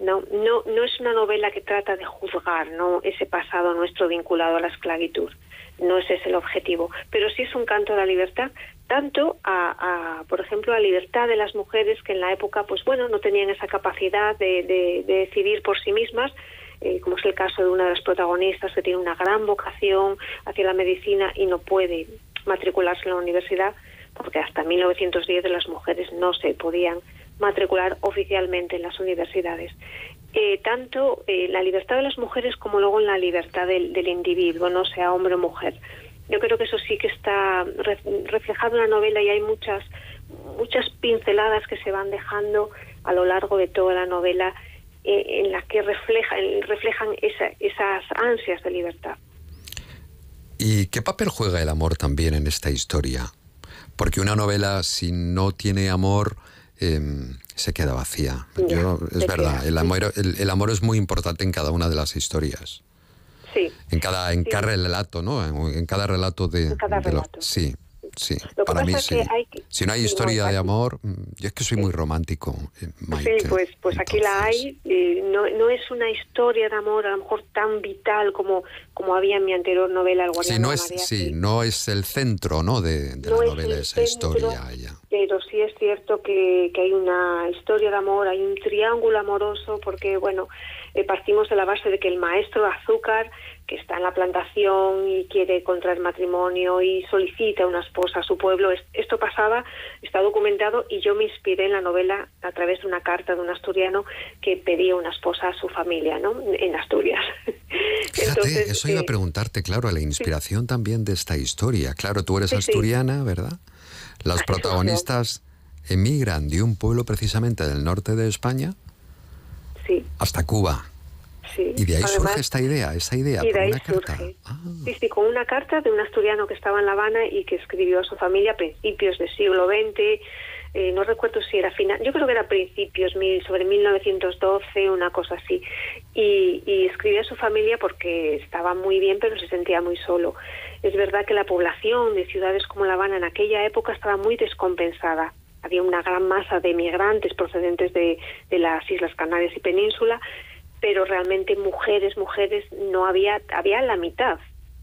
No, no, no es una novela que trata de juzgar ¿no? ese pasado nuestro vinculado a la esclavitud. No ese es el objetivo. Pero sí es un canto a la libertad, tanto a, por ejemplo, a la libertad de las mujeres que en la época, pues bueno, no tenían esa capacidad de decidir por sí mismas, eh, como es el caso de una de las protagonistas que tiene una gran vocación hacia la medicina y no puede matricularse en la universidad, porque hasta 1910 las mujeres no se podían matricular oficialmente en las universidades. Eh, tanto eh, la libertad de las mujeres como luego en la libertad del, individuo, no sea hombre o mujer. Yo creo que eso sí que está re- reflejado en la novela y hay muchas muchas pinceladas que se van dejando a lo largo de toda la novela eh, en la que reflejan reflejan esa- esas ansias de libertad. ¿Y qué papel juega el amor también en esta historia? Porque una novela, si no tiene amor, em, se queda vacía. Ya, Yo- es verdad, el amor, el, el amor es muy importante en cada una de las historias. Sí. En cada, en Sí. cada relato, ¿no? En, en cada relato de... En cada de relato. sí, sí. Lo Para mí sí. que hay Si no hay sí, no, historia de amor, mm, yo es que soy muy romántico, eh, Mike. Sí, pues, pues aquí la hay. eh, no, no es una historia de amor a lo mejor tan vital como, como había en mi anterior novela, El Sí, Guardián no de es, María. sí, no es el centro, ¿no? De, de No la novela, el esa centro. historia. ya. Pero sí es cierto que, que hay una historia de amor, hay un triángulo amoroso, porque, bueno, eh, partimos de la base de que el maestro azúcar, que está en la plantación y quiere contraer matrimonio y solicita una esposa a su pueblo, es- esto pasaba, está documentado y yo me inspiré en la novela a través de una carta de un asturiano que pedía una esposa a su familia, ¿no? En Asturias. Fíjate, Entonces, eso iba a eh, preguntarte, claro, la inspiración también de esta historia. Claro, tú eres Sí, sí. asturiana, ¿verdad? Las protagonistas emigran de un pueblo precisamente del norte de España Sí. hasta Cuba. Sí. Y de ahí Además- surge esta idea, esa idea, Y de ahí una carta. surge. Sí, sí, con una carta de un asturiano que estaba en La Habana y que escribió a su familia a principios del siglo XX. Eh, no recuerdo si era final, yo creo que era principios, mil, sobre 1912, una cosa así. Y, y escribió a su familia porque estaba muy bien, pero se sentía muy solo. Es verdad que la población de ciudades como La Habana en aquella época estaba muy descompensada. Había una gran masa de migrantes procedentes de, de las Islas Canarias y Península, pero realmente mujeres, mujeres no había, había la mitad,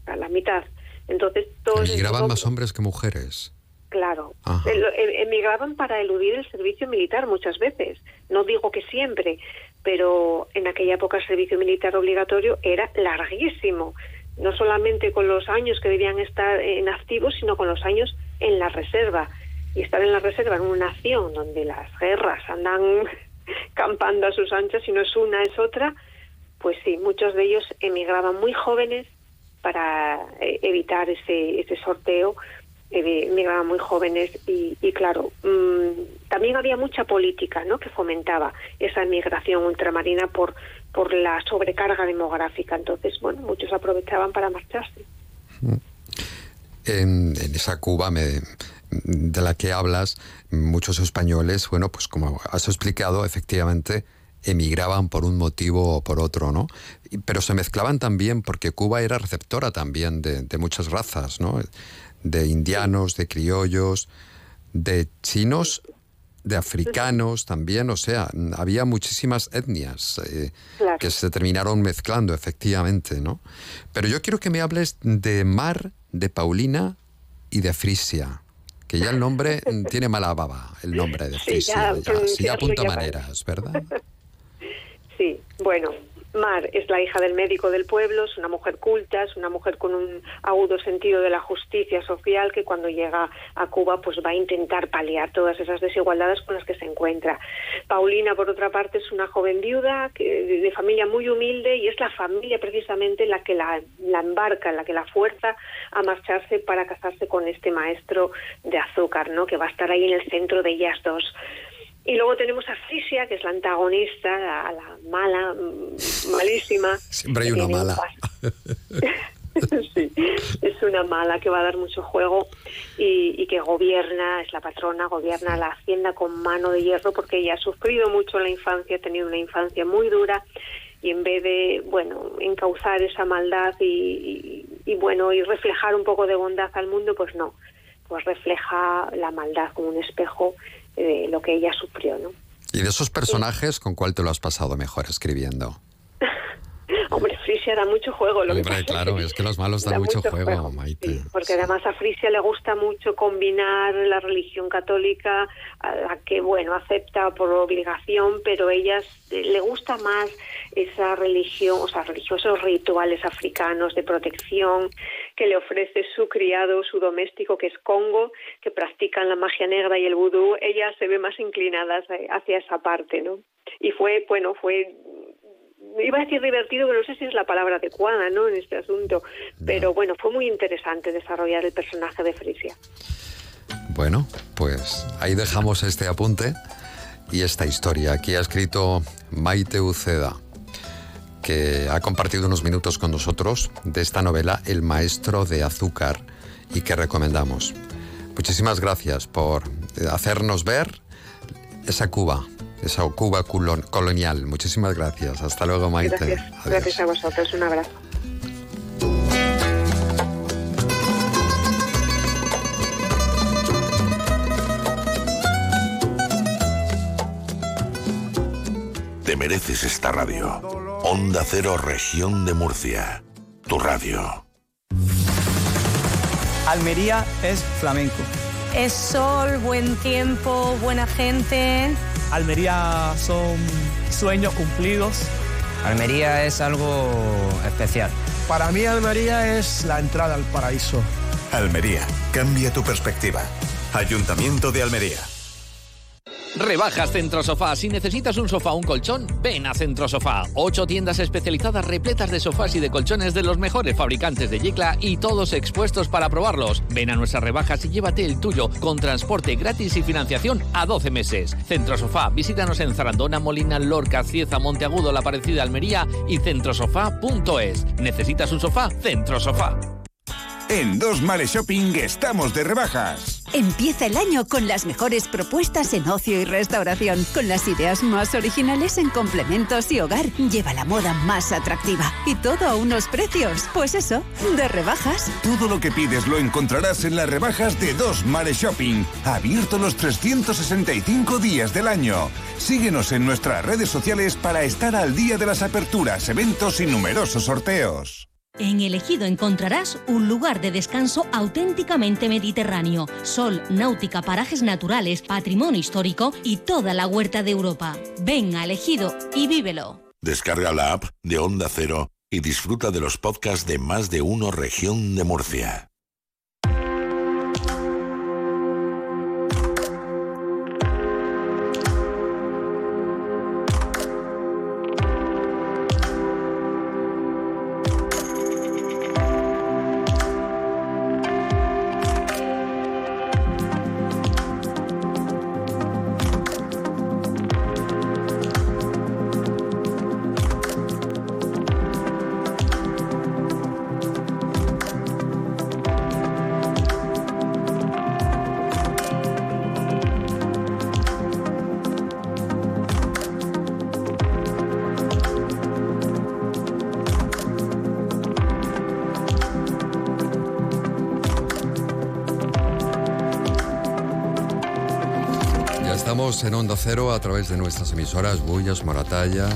a la mitad. Entonces todos Emigraban estos más hombres que mujeres. Claro. El- em- emigraban para eludir el servicio militar muchas veces. No digo que siempre, pero en aquella época el servicio militar obligatorio era larguísimo. No solamente con los años que debían estar en activo, sino con los años en la reserva. Y estar en la reserva en una nación donde las guerras andan campando a sus anchas, y no es una, es otra, pues sí, muchos de ellos emigraban muy jóvenes para eh, evitar ese, ese sorteo eh, muy jóvenes y, claro, mm, también había mucha política ¿no? que fomentaba esa emigración ultramarina por, por la sobrecarga demográfica. Entonces, bueno, muchos aprovechaban para marcharse. En, en esa Cuba me- de la que hablas, muchos españoles, bueno, pues como has explicado, efectivamente emigraban por un motivo o por otro, ¿no? Pero se mezclaban también porque Cuba era receptora también de muchas razas, ¿no? De indianos, de criollos, de chinos, de africanos también, o sea, había muchísimas etnias eh, Claro. que se terminaron mezclando, efectivamente, ¿no? Pero yo quiero que me hables de Mar, de Paulina y de Frisia, que ya el nombre tiene mala baba, el nombre de Sí, Frisia, ya ya, sí, pronunciarlo apunta ya maneras, ¿verdad? Sí, bueno, Mar es la hija del médico del pueblo, es una mujer culta, es una mujer con un agudo sentido de la justicia social que cuando llega a Cuba pues va a intentar paliar todas esas desigualdades con las que se encuentra. Paulina, por otra parte, es una joven viuda que, de, familia muy humilde y es la familia precisamente la que la, la embarca, la que la fuerza a marcharse para casarse con este maestro de azúcar, ¿no? que va a estar ahí en el centro de ellas dos. Y luego tenemos a Frisia, que es la antagonista, la, la mala, mm, malísima. Siempre hay una mala. sí, es una mala que va a dar mucho juego y, y que gobierna, es la patrona, gobierna la hacienda con mano de hierro porque ella ha sufrido mucho en la infancia, ha tenido una infancia muy dura y en vez de, bueno, encauzar esa maldad y, y- y, bueno, y reflejar un poco de bondad al mundo, pues no, pues refleja la maldad como un espejo de lo que ella sufrió, ¿no? Y de esos personajes, ¿con cuál te lo has pasado mejor escribiendo? Hombre, Frisia da mucho juego. Lo que Hombre, pasa claro, es que los malos dan Da mucho, mucho juego, juego, Maite. porque además a Frisia le gusta mucho combinar la religión católica, a la que, bueno, acepta por obligación, pero ella s- le gusta más esa religión, o sea, religiosos rituales africanos de protección que le ofrece su criado, su doméstico, que es Congo, que practican la magia negra y el vudú. Ella se ve más inclinada hacia- hacia esa parte, ¿no? Y fue, bueno, fue iba a decir divertido, pero no sé si es la palabra adecuada, ¿no? En este asunto. Pero bueno, fue muy interesante desarrollar el personaje de Frisia. Bueno, pues ahí dejamos este apunte y esta historia. Aquí ha escrito Maite Uceda, que ha compartido unos minutos con nosotros de esta novela El Maestro de Azúcar y que recomendamos. Muchísimas gracias por eh, hacernos ver esa Cuba, esa Cuba colon- colonial. Muchísimas gracias. Hasta luego, Maite. Gracias, Adiós. gracias a vosotros. Un abrazo. Te mereces esta radio. Onda Cero Región de Murcia. Tu radio. Almería es flamenco. Es sol, buen tiempo, buena gente. Almería son sueños cumplidos. Almería es algo especial. Para mí Almería es la entrada al paraíso. Almería, cambia tu perspectiva. Ayuntamiento de Almería. Rebajas Centrosofá. Si necesitas un sofá o un colchón, ven a Centrosofá. Ocho tiendas especializadas repletas de sofás y de colchones de los mejores fabricantes de Yecla y todos expuestos para probarlos. Ven a nuestras rebajas y llévate el tuyo con transporte gratis y financiación a 12 meses. Centrosofá. Visítanos en Zarandona, Molina, Lorca, Cieza, Monteagudo, La Parecida, Almería y centrosofá.es. ¿Necesitas un sofá? Centrosofá. En Dos Mares Shopping estamos de rebajas. Empieza el año con las mejores propuestas en ocio y restauración, con las ideas más originales en complementos y hogar. Lleva la moda más atractiva y todo a unos precios, pues eso, de rebajas. Todo lo que pides lo encontrarás en las rebajas de Dos Mares Shopping, abierto los 365 días del año. Síguenos en nuestras redes sociales para estar al día de las aperturas, eventos y numerosos sorteos. En Elegido encontrarás un lugar de descanso auténticamente mediterráneo. Sol, náutica, parajes naturales, patrimonio histórico y toda la huerta de Europa. Ven a Elegido y vívelo. Descarga la app de Onda Cero y disfruta de los podcasts de más de uno región de Murcia. Cero a través de nuestras emisoras Bullas, Moratalla,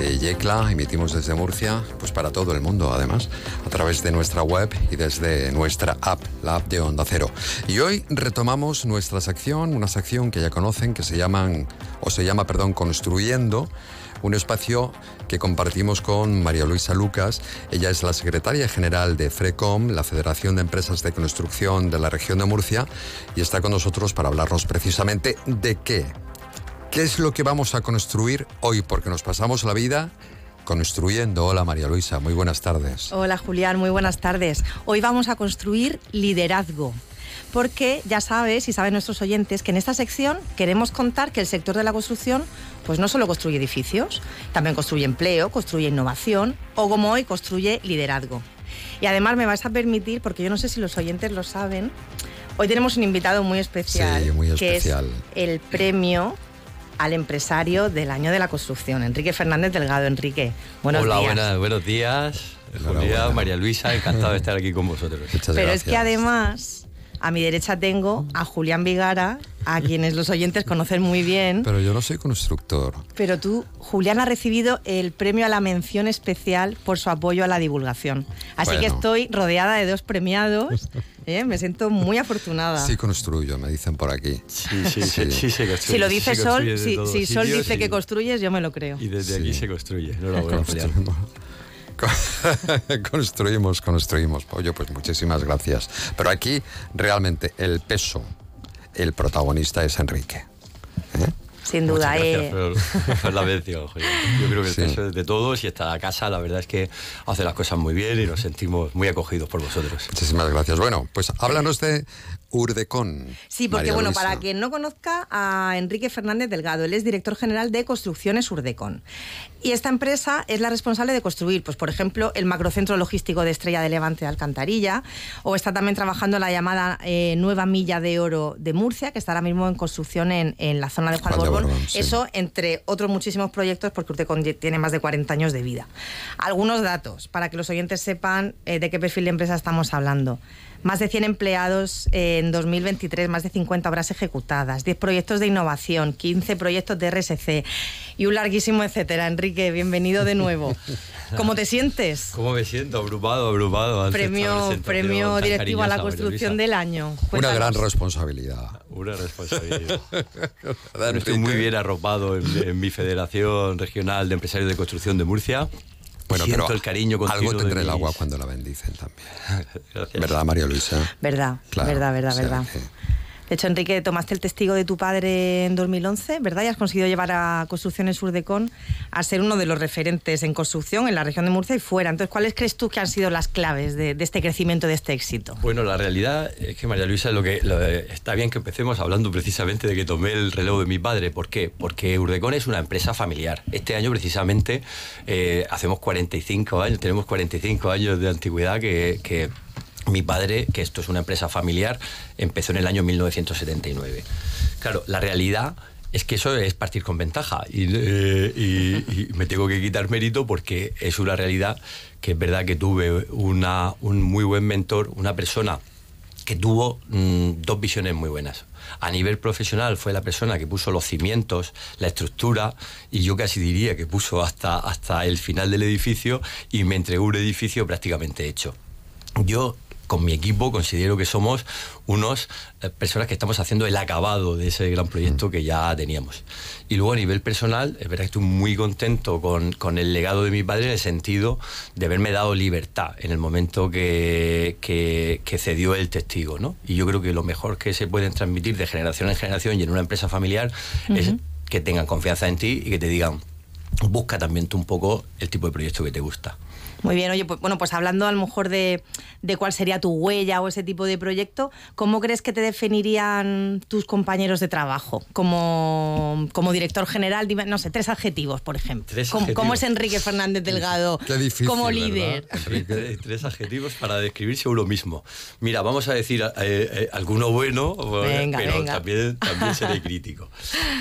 eh, Yecla, emitimos desde Murcia, pues para todo el mundo además, a través de nuestra web y desde nuestra app, la app de Onda Cero. Y hoy retomamos nuestra sección, una sección que ya conocen, que se llaman, o se llama, perdón, Construyendo, un espacio que compartimos con María Luisa Lucas. Ella es la secretaria general de FRECOM, la Federación de Empresas de Construcción de la región de Murcia, y está con nosotros para hablarnos precisamente de qué. ¿Qué es lo que vamos a construir hoy? Porque nos pasamos la vida construyendo. Hola María Luisa, muy buenas tardes. Hola Julián, muy buenas tardes. Hoy vamos a construir liderazgo. Porque ya sabes y saben nuestros oyentes que en esta sección queremos contar que el sector de la construcción pues no solo construye edificios, también construye empleo, construye innovación o como hoy construye liderazgo. Y además me vas a permitir, porque yo no sé si los oyentes lo saben, hoy tenemos un invitado muy especial, Sí, muy que es especial. el premio al empresario del año de la construcción, Enrique Fernández Delgado. Enrique, buenos Hola, días. buenas- buenos días. Julia, María Luisa, encantado de estar aquí con vosotros. Pero es que además, a mi derecha tengo a Julián Vigara, a quienes los oyentes conocen muy bien. Pero yo no soy constructor. Pero tú, Julián, ha recibido el premio a la mención especial por su apoyo a la divulgación. Así que Bueno. estoy rodeada de dos premiados. ¿eh? Me siento muy afortunada. Sí construyo, me dicen por aquí. Sí, sí, sí, sí se construye. si lo dice Sol, si, si Sol dice que construyes, yo me lo creo. Y desde aquí se construye. Enhorabuena, Julián. construimos, construimos. Oye, pues muchísimas gracias. Pero aquí realmente el peso, el protagonista es Enrique. Sin duda, Muchas eh. gracias por, por la mención, Julián. Yo creo que el Sí. peso es de todos y esta casa, la verdad es que hace las cosas muy bien y nos sentimos muy acogidos por vosotros. Muchísimas gracias. Bueno, pues háblanos de Urdecon. Sí, porque María bueno, Luisa. para quien no conozca a Enrique Fernández Delgado, él es director general de Construcciones Urdecon. Y esta empresa es la responsable de construir, pues por ejemplo, el macrocentro logístico de Estrella de Levante de Alcantarilla, o está también trabajando la llamada eh, nueva milla de oro de Murcia, que está ahora mismo en construcción en, en la zona de Juan, Juan de Borbón. Borbón, sí. Eso entre otros muchísimos proyectos, porque Urdecon tiene más de 40 años de vida. Algunos datos para que los oyentes sepan eh, de qué perfil de empresa estamos hablando. Más de 100 empleados en 2023, más de 50 obras ejecutadas, 10 proyectos de innovación, 15 proyectos de RSC y un larguísimo etcétera. Enrique, bienvenido de nuevo. ¿Cómo te sientes? ¿Cómo me siento? Abrumado, abrumado. Premio, premio directivo a la construcción del año. Una Cuéntanos. gran responsabilidad. Una responsabilidad. Estoy muy bien arropado en, en mi Federación Regional de Empresarios de Construcción de Murcia. Bueno, Siento pero el cariño algo tendrá el agua cuando la bendicen también. Gracias. ¿Verdad, María Luisa? Verdad, Claro, verdad, verdad, o sea verdad. De hecho, Enrique, tomaste el testigo de tu padre en 2011, ¿verdad? Y has conseguido llevar a Construcciones Urdecon a ser uno de los referentes en construcción en la región de Murcia y fuera. Entonces, ¿cuáles crees tú que han sido las claves de, este crecimiento, de este éxito? Bueno, la realidad es que María Luisa, lo que está bien que empecemos hablando precisamente de que tomé el relevo de mi padre. ¿Por qué? Porque Urdecon es una empresa familiar. Este año precisamente eh, hacemos 45 años, tenemos 45 años de antigüedad que mi padre, que esto es una empresa familiar, empezó en el año 1979. Claro, la realidad es que eso es partir con ventaja y, eh, y me tengo que quitar mérito porque es una realidad que es verdad que tuve una, un muy buen mentor, una persona que tuvo mm, dos visiones muy buenas. A nivel profesional fue la persona que puso los cimientos, la estructura, y yo casi diría que puso hasta, hasta el final del edificio y me entregó un edificio prácticamente hecho. Yo con mi equipo considero que somos unos eh, personas que estamos haciendo el acabado de ese gran proyecto que ya teníamos. Y luego a nivel personal, es verdad que estoy muy contento con, con el legado de mi padre en el sentido de haberme dado libertad en el momento que, que- que cedió el testigo. ¿no? Y yo creo que lo mejor que se pueden transmitir de generación en generación y en una empresa familiar es que tengan confianza en ti y que te digan, busca también tú un poco el tipo de proyecto que te gusta. Muy bien, oye, pues, bueno, pues hablando a lo mejor de, de cuál sería tu huella o ese tipo de proyecto, ¿cómo crees que te definirían tus compañeros de trabajo? Como, como director general, dime, no sé, tres adjetivos, por ejemplo. Tres ¿Cómo, cómo es adjetivos. Enrique Fernández Delgado Qué difícil, como líder? Tres, tres adjetivos para describirse uno mismo. Mira, vamos a decir eh, eh, alguno bueno, eh, Venga, pero venga. También, también seré crítico.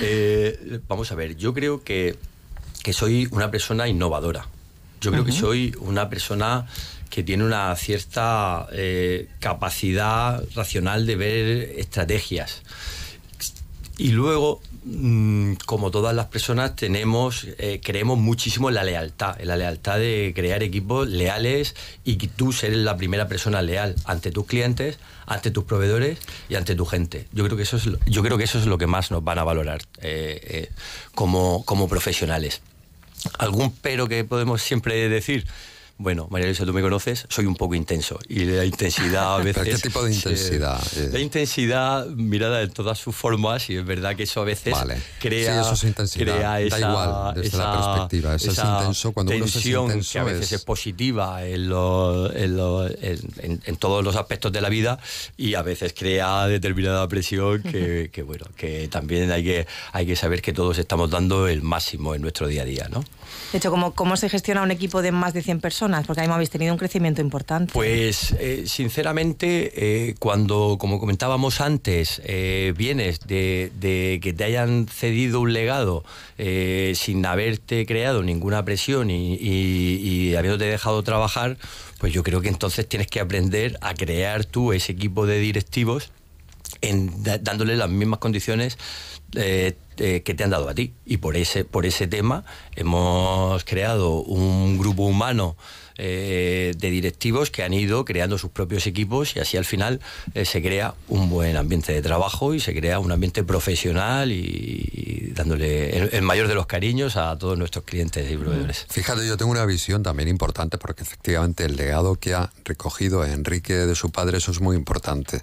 Eh, vamos a ver, yo creo que, que soy una persona innovadora. Yo creo que soy una persona que tiene una cierta eh, capacidad racional de ver estrategias. Y luego, mm, como todas las personas, tenemos, eh, creemos muchísimo en la lealtad, en la lealtad de crear equipos leales y que tú seres la primera persona leal ante tus clientes, ante tus proveedores y ante tu gente. Yo creo que eso es, lo- yo creo que eso es lo que más nos van a valorar eh, como, como profesionales. ¿Algún pero que podemos siempre decir? Bueno, María Luisa, tú me conoces, soy un poco intenso y la intensidad a veces... ¿Pero qué tipo de intensidad? Eh. La intensidad mirada en todas sus formas y es verdad que eso a veces Vale. crea, Sí, eso es intensidad. crea Da esa, igual, desde la esa- perspectiva. Eso es intenso. Cuando uno es tensión que a veces es- es, positiva en todos los aspectos de la vida y a veces crea determinada presión que, que, bueno, que también hay que, hay que saber que todos estamos dando el máximo en nuestro día a día, ¿no? De hecho, ¿cómo, ¿cómo se gestiona un equipo de más de 100 personas? Porque ahí habéis tenido un crecimiento importante. Pues eh, sinceramente, eh, cuando, como comentábamos antes, eh, vienes de, que te hayan cedido un legado sin haberte creado ninguna presión y, y- habiéndote dejado trabajar, pues yo creo que entonces tienes que aprender a crear tú ese equipo de directivos en, dándole las mismas condiciones eh, eh, que te han dado a ti. Y por ese, por ese tema hemos creado un grupo humano eh, de directivos que han ido creando sus propios equipos y así al final se crea un buen ambiente de trabajo y se crea un ambiente profesional y, y dándole el, el mayor de los cariños a todos nuestros clientes y proveedores. Fíjate, yo tengo una visión también importante porque efectivamente el legado que ha recogido Enrique de su padre, eso es muy importante.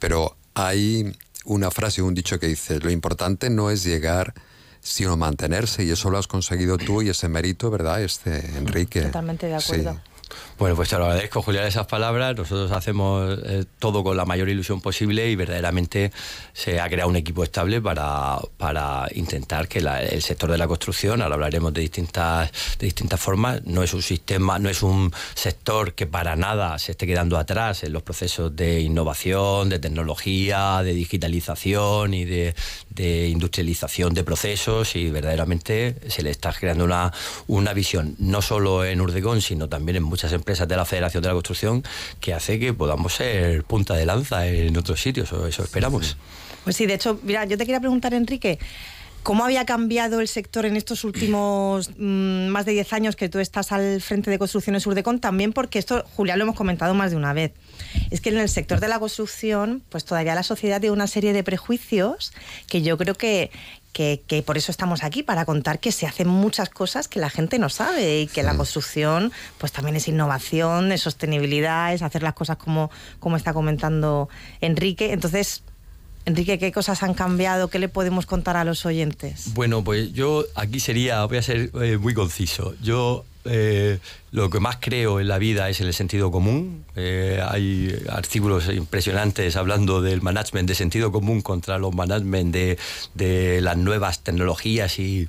Pero hay una frase, un dicho que dice, lo importante no es llegar, sino mantenerse, y eso lo has conseguido tú y ese mérito, ¿verdad? Este Enrique. Totalmente de Sí. Bueno, pues te lo agradezco, Julián, esas palabras. Nosotros hacemos eh, todo con la mayor ilusión posible y verdaderamente se ha creado un equipo estable para, para intentar que la- el sector de la construcción, ahora hablaremos de distintas, de distintas formas, no es un sistema, no es un sector que para nada se esté quedando atrás en los procesos de innovación, de tecnología, de digitalización y de, de industrialización de procesos y verdaderamente se le está creando una, una visión, no solo en Urdegón, sino también en muchas empresas de la Federación de la Construcción, que hace que podamos ser punta de lanza en otros sitios, eso esperamos. Pues sí, de hecho, mira, yo te quería preguntar, Enrique, ¿cómo había cambiado el sector en estos últimos mm, más de 10 años que tú estás al frente de Construcciones Urdecon? También porque esto, Julián, lo hemos comentado más de una vez. Es que en el sector de la construcción, pues todavía la sociedad tiene una serie de prejuicios que yo creo que, que, que por eso estamos aquí, para contar que se hacen muchas cosas que la gente no sabe y que la construcción pues también es innovación, es sostenibilidad, es hacer las cosas como, como está comentando Enrique. Entonces, Enrique, ¿qué cosas han cambiado? ¿Qué le podemos contar a los oyentes? Bueno, pues yo aquí sería, voy a ser eh, muy conciso. Yo eh, lo que más creo en la vida es el sentido común. Eh, hay artículos impresionantes hablando del management de sentido común contra los management de, de las nuevas tecnologías y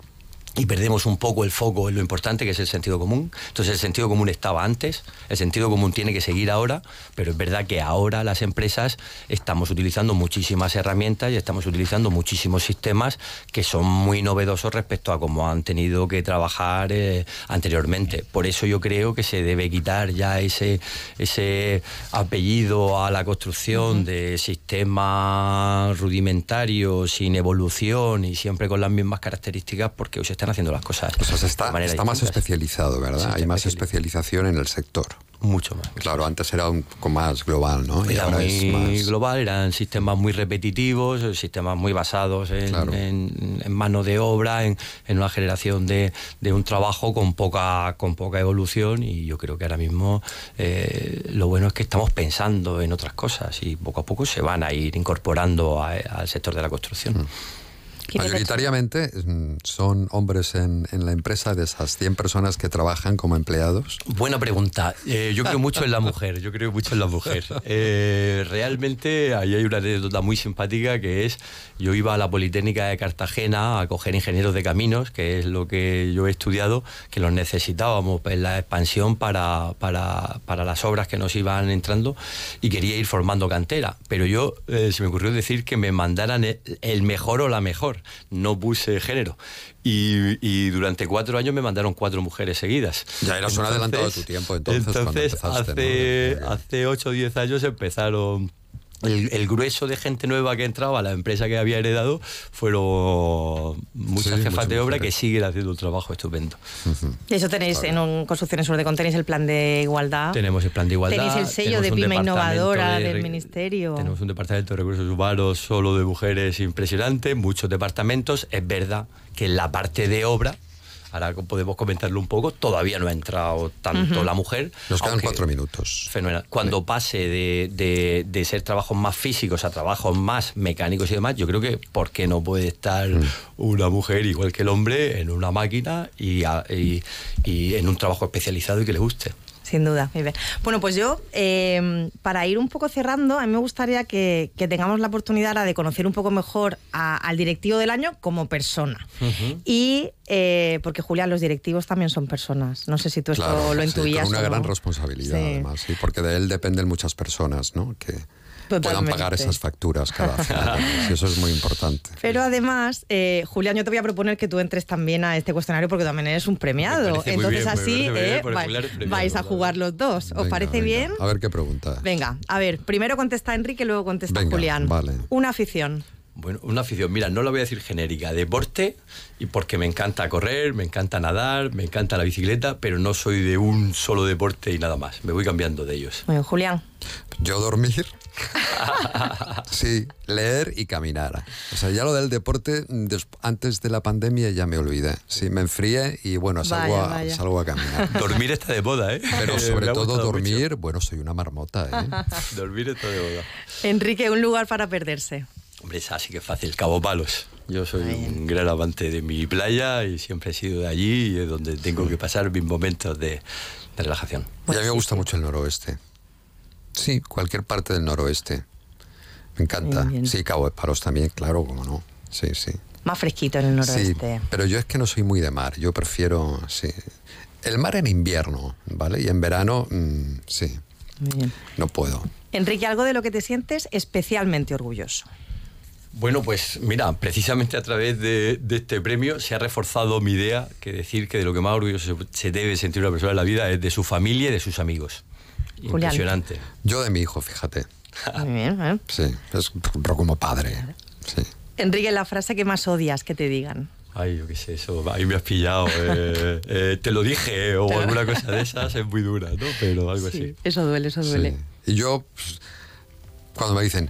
y perdemos un poco el foco en lo importante que es el sentido común. Entonces el sentido común estaba antes, el sentido común tiene que seguir ahora, pero es verdad que ahora las empresas estamos utilizando muchísimas herramientas y estamos utilizando muchísimos sistemas que son muy novedosos respecto a cómo han tenido que trabajar eh, anteriormente. Por eso yo creo que se debe quitar ya ese, ese apellido a la construcción de sistemas rudimentarios, sin evolución y siempre con las mismas características, porque hoy se están haciendo las cosas. O sea, se está, de manera está más especializado, ¿verdad? Sí, Hay más especialización en el sector. Mucho más. Claro, antes era un poco más global, ¿no? Y Era ahora muy es más... global, eran sistemas muy repetitivos, eh, sistemas muy basados en, Claro. en- en mano de obra, en, en una generación de, de un trabajo con poca, con poca evolución y yo creo que ahora mismo eh, lo bueno es que estamos pensando en otras cosas y poco a poco se van a ir incorporando a- al sector de la construcción. Mayoritariamente mm, son hombres en, en la empresa de esas 100 personas que trabajan como empleados. Buena pregunta. Eh, yo creo mucho en la mujer. Yo creo mucho en la mujer. Eh, realmente ahí hay una anécdota muy simpática que es yo iba a la Politécnica de Cartagena a coger ingenieros de caminos, que es lo que yo he estudiado, que los necesitábamos en la expansión para, para, para las obras que nos iban entrando y quería ir formando cantera. Pero yo eh, se me ocurrió decir que me mandaran el, el mejor o la mejor. No puse género. Y, y durante cuatro años me mandaron cuatro mujeres seguidas. Ya eras un adelantado de tu tiempo, entonces, cuando Entonces, empezaste, ¿no? hace, hace 8 o 10 años empezaron. El, el grueso de gente nueva que entraba a la empresa que había heredado fueron muchas Sí, jefas de obra que siguen haciendo un trabajo estupendo. Y eso tenéis en un Construcciones Urdecon, tenéis el plan de igualdad. Tenemos el plan de igualdad. Tenéis el sello de pyme innovadora de del ministerio. Tenemos un departamento de recursos humanos solo de mujeres impresionante, muchos departamentos. Es verdad que en la parte de obra, ahora podemos comentarlo un poco, todavía no ha entrado tanto la mujer. Nos quedan cuatro minutos. Fenomenal. Cuando pase de, de- de ser trabajos más físicos a trabajos más mecánicos y demás, yo creo que ¿por qué no puede estar Mm. una mujer igual que el hombre en una máquina y, a- y- y en un trabajo especializado y que le guste? Sin duda, muy bien. Bueno, pues yo, eh, para ir un poco cerrando, a mí me gustaría que, que tengamos la oportunidad ahora de conocer un poco mejor a- al directivo del año como persona. Y, eh, porque Julián, los directivos también son personas. No sé si tú esto Claro, lo sí, intuías. con una o no. gran responsabilidad, Sí. además, sí, porque de él dependen muchas personas, ¿no? Que puedan pagar esas facturas cada final. eso es muy importante. Pero además, eh, Julián, yo te voy a proponer que tú entres también a este cuestionario porque también eres un premiado. Me parece muy Entonces bien, así eh, premiado, vais a jugar los dos. ¿Os Venga, parece venga. bien? A ver qué pregunta. Venga, a ver, primero contesta Enrique, luego contesta Venga, Julián. vale. Una afición. Bueno, una afición, mira, no la voy a decir genérica, deporte, y porque me encanta correr, me encanta nadar, me encanta la bicicleta, pero no soy de un solo deporte y nada más, me voy cambiando de ellos. Bien, Julián. Yo dormir. Sí, leer y caminar. O sea, ya lo del deporte, antes de la pandemia ya me olvidé. Sí, me enfrié y bueno, salgo, Vaya, a, vaya. salgo a caminar. Dormir está de moda, ¿eh? Pero sobre todo dormir, bueno, soy una marmota, ¿eh? Dormir está de moda. Enrique, un lugar para perderse. Hombre, esa sí que es fácil, Cabo Palos. Yo soy un gran amante de mi playa y siempre he sido de allí y es donde tengo que pasar mis momentos de, de relajación. Y a mí me gusta mucho el noroeste. Sí, cualquier parte del noroeste. Me encanta. Sí, Cabo de Palos también, claro, como no. Sí, sí. Más fresquito en el noroeste. Sí, pero yo es que no soy muy de mar. Yo prefiero, sí. El mar en invierno, ¿vale? Y en verano, mm, sí. Muy bien. No puedo. Enrique, algo de lo que te sientes especialmente orgulloso. Bueno, pues mira, precisamente a través de, de este premio se ha reforzado mi idea que decir que de lo que más orgulloso se, se debe sentir una persona en la vida es de su familia y de sus amigos. Julián. Impresionante. Yo de mi hijo, fíjate. Muy bien, ¿eh? Sí, es pero como padre. Sí. Enrique, la frase que más odias que te digan. Ay, yo qué sé, eso, ahí me has pillado. eh, eh, te lo dije, eh, o alguna cosa de esas es muy dura, ¿no? Pero algo así. Eso duele, eso duele. Y yo, pues, cuando me dicen,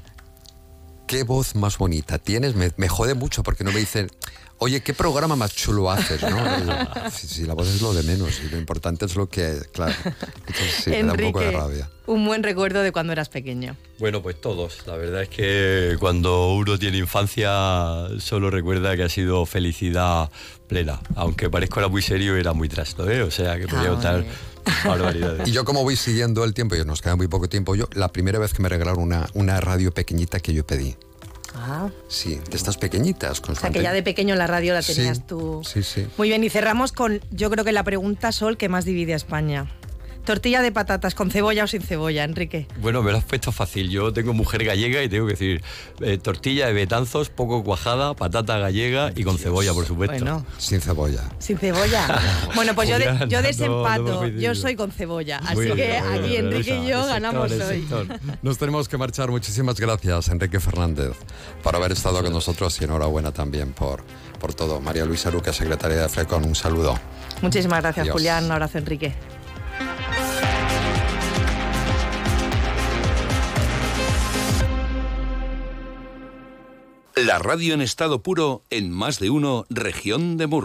¿qué voz más bonita tienes? Me, me jode mucho porque no me dicen, oye, ¿qué programa más chulo haces? ¿no? Yo, Sí, sí, la voz es lo de menos y lo importante es lo que, claro. Entonces sí, me da un poco de rabia. un buen recuerdo de cuando eras pequeño. Bueno, pues todos. La verdad es que cuando uno tiene infancia solo recuerda que ha sido felicidad plena. Aunque parezca ahora muy serio, era muy trasto, ¿eh? O sea, que podía Ah, contar barbaridades. Y yo como voy siguiendo el tiempo, y nos queda muy poco tiempo, yo la primera vez que me regalaron una, una radio pequeñita que yo pedí. Ah, Sí, de estas pequeñitas. o sea que ya de pequeño la radio la Sí. tenías tú. Sí, sí. Muy bien, y cerramos con, yo creo que la pregunta Sol que más divide a España. Tortilla de patatas con cebolla o sin cebolla, Enrique. Bueno, me lo has puesto fácil. Yo tengo mujer gallega y tengo que decir eh, tortilla de betanzos, poco cuajada, patata gallega y con cebolla, por supuesto. Bueno. Sin cebolla. Sin cebolla. Bueno, pues yo, de- desempato. no yo soy con cebolla. Así que bien, aquí bien, Enrique y yo ganamos hoy. Nos tenemos que marchar. Muchísimas gracias, Enrique Fernández, por haber estado con nosotros y enhorabuena también por, por todo. María Luisa Luque, secretaria de FECON, un saludo. Muchísimas gracias, Adiós. Julián. Un abrazo, Enrique. La radio en estado puro en más de uno región de Murcia.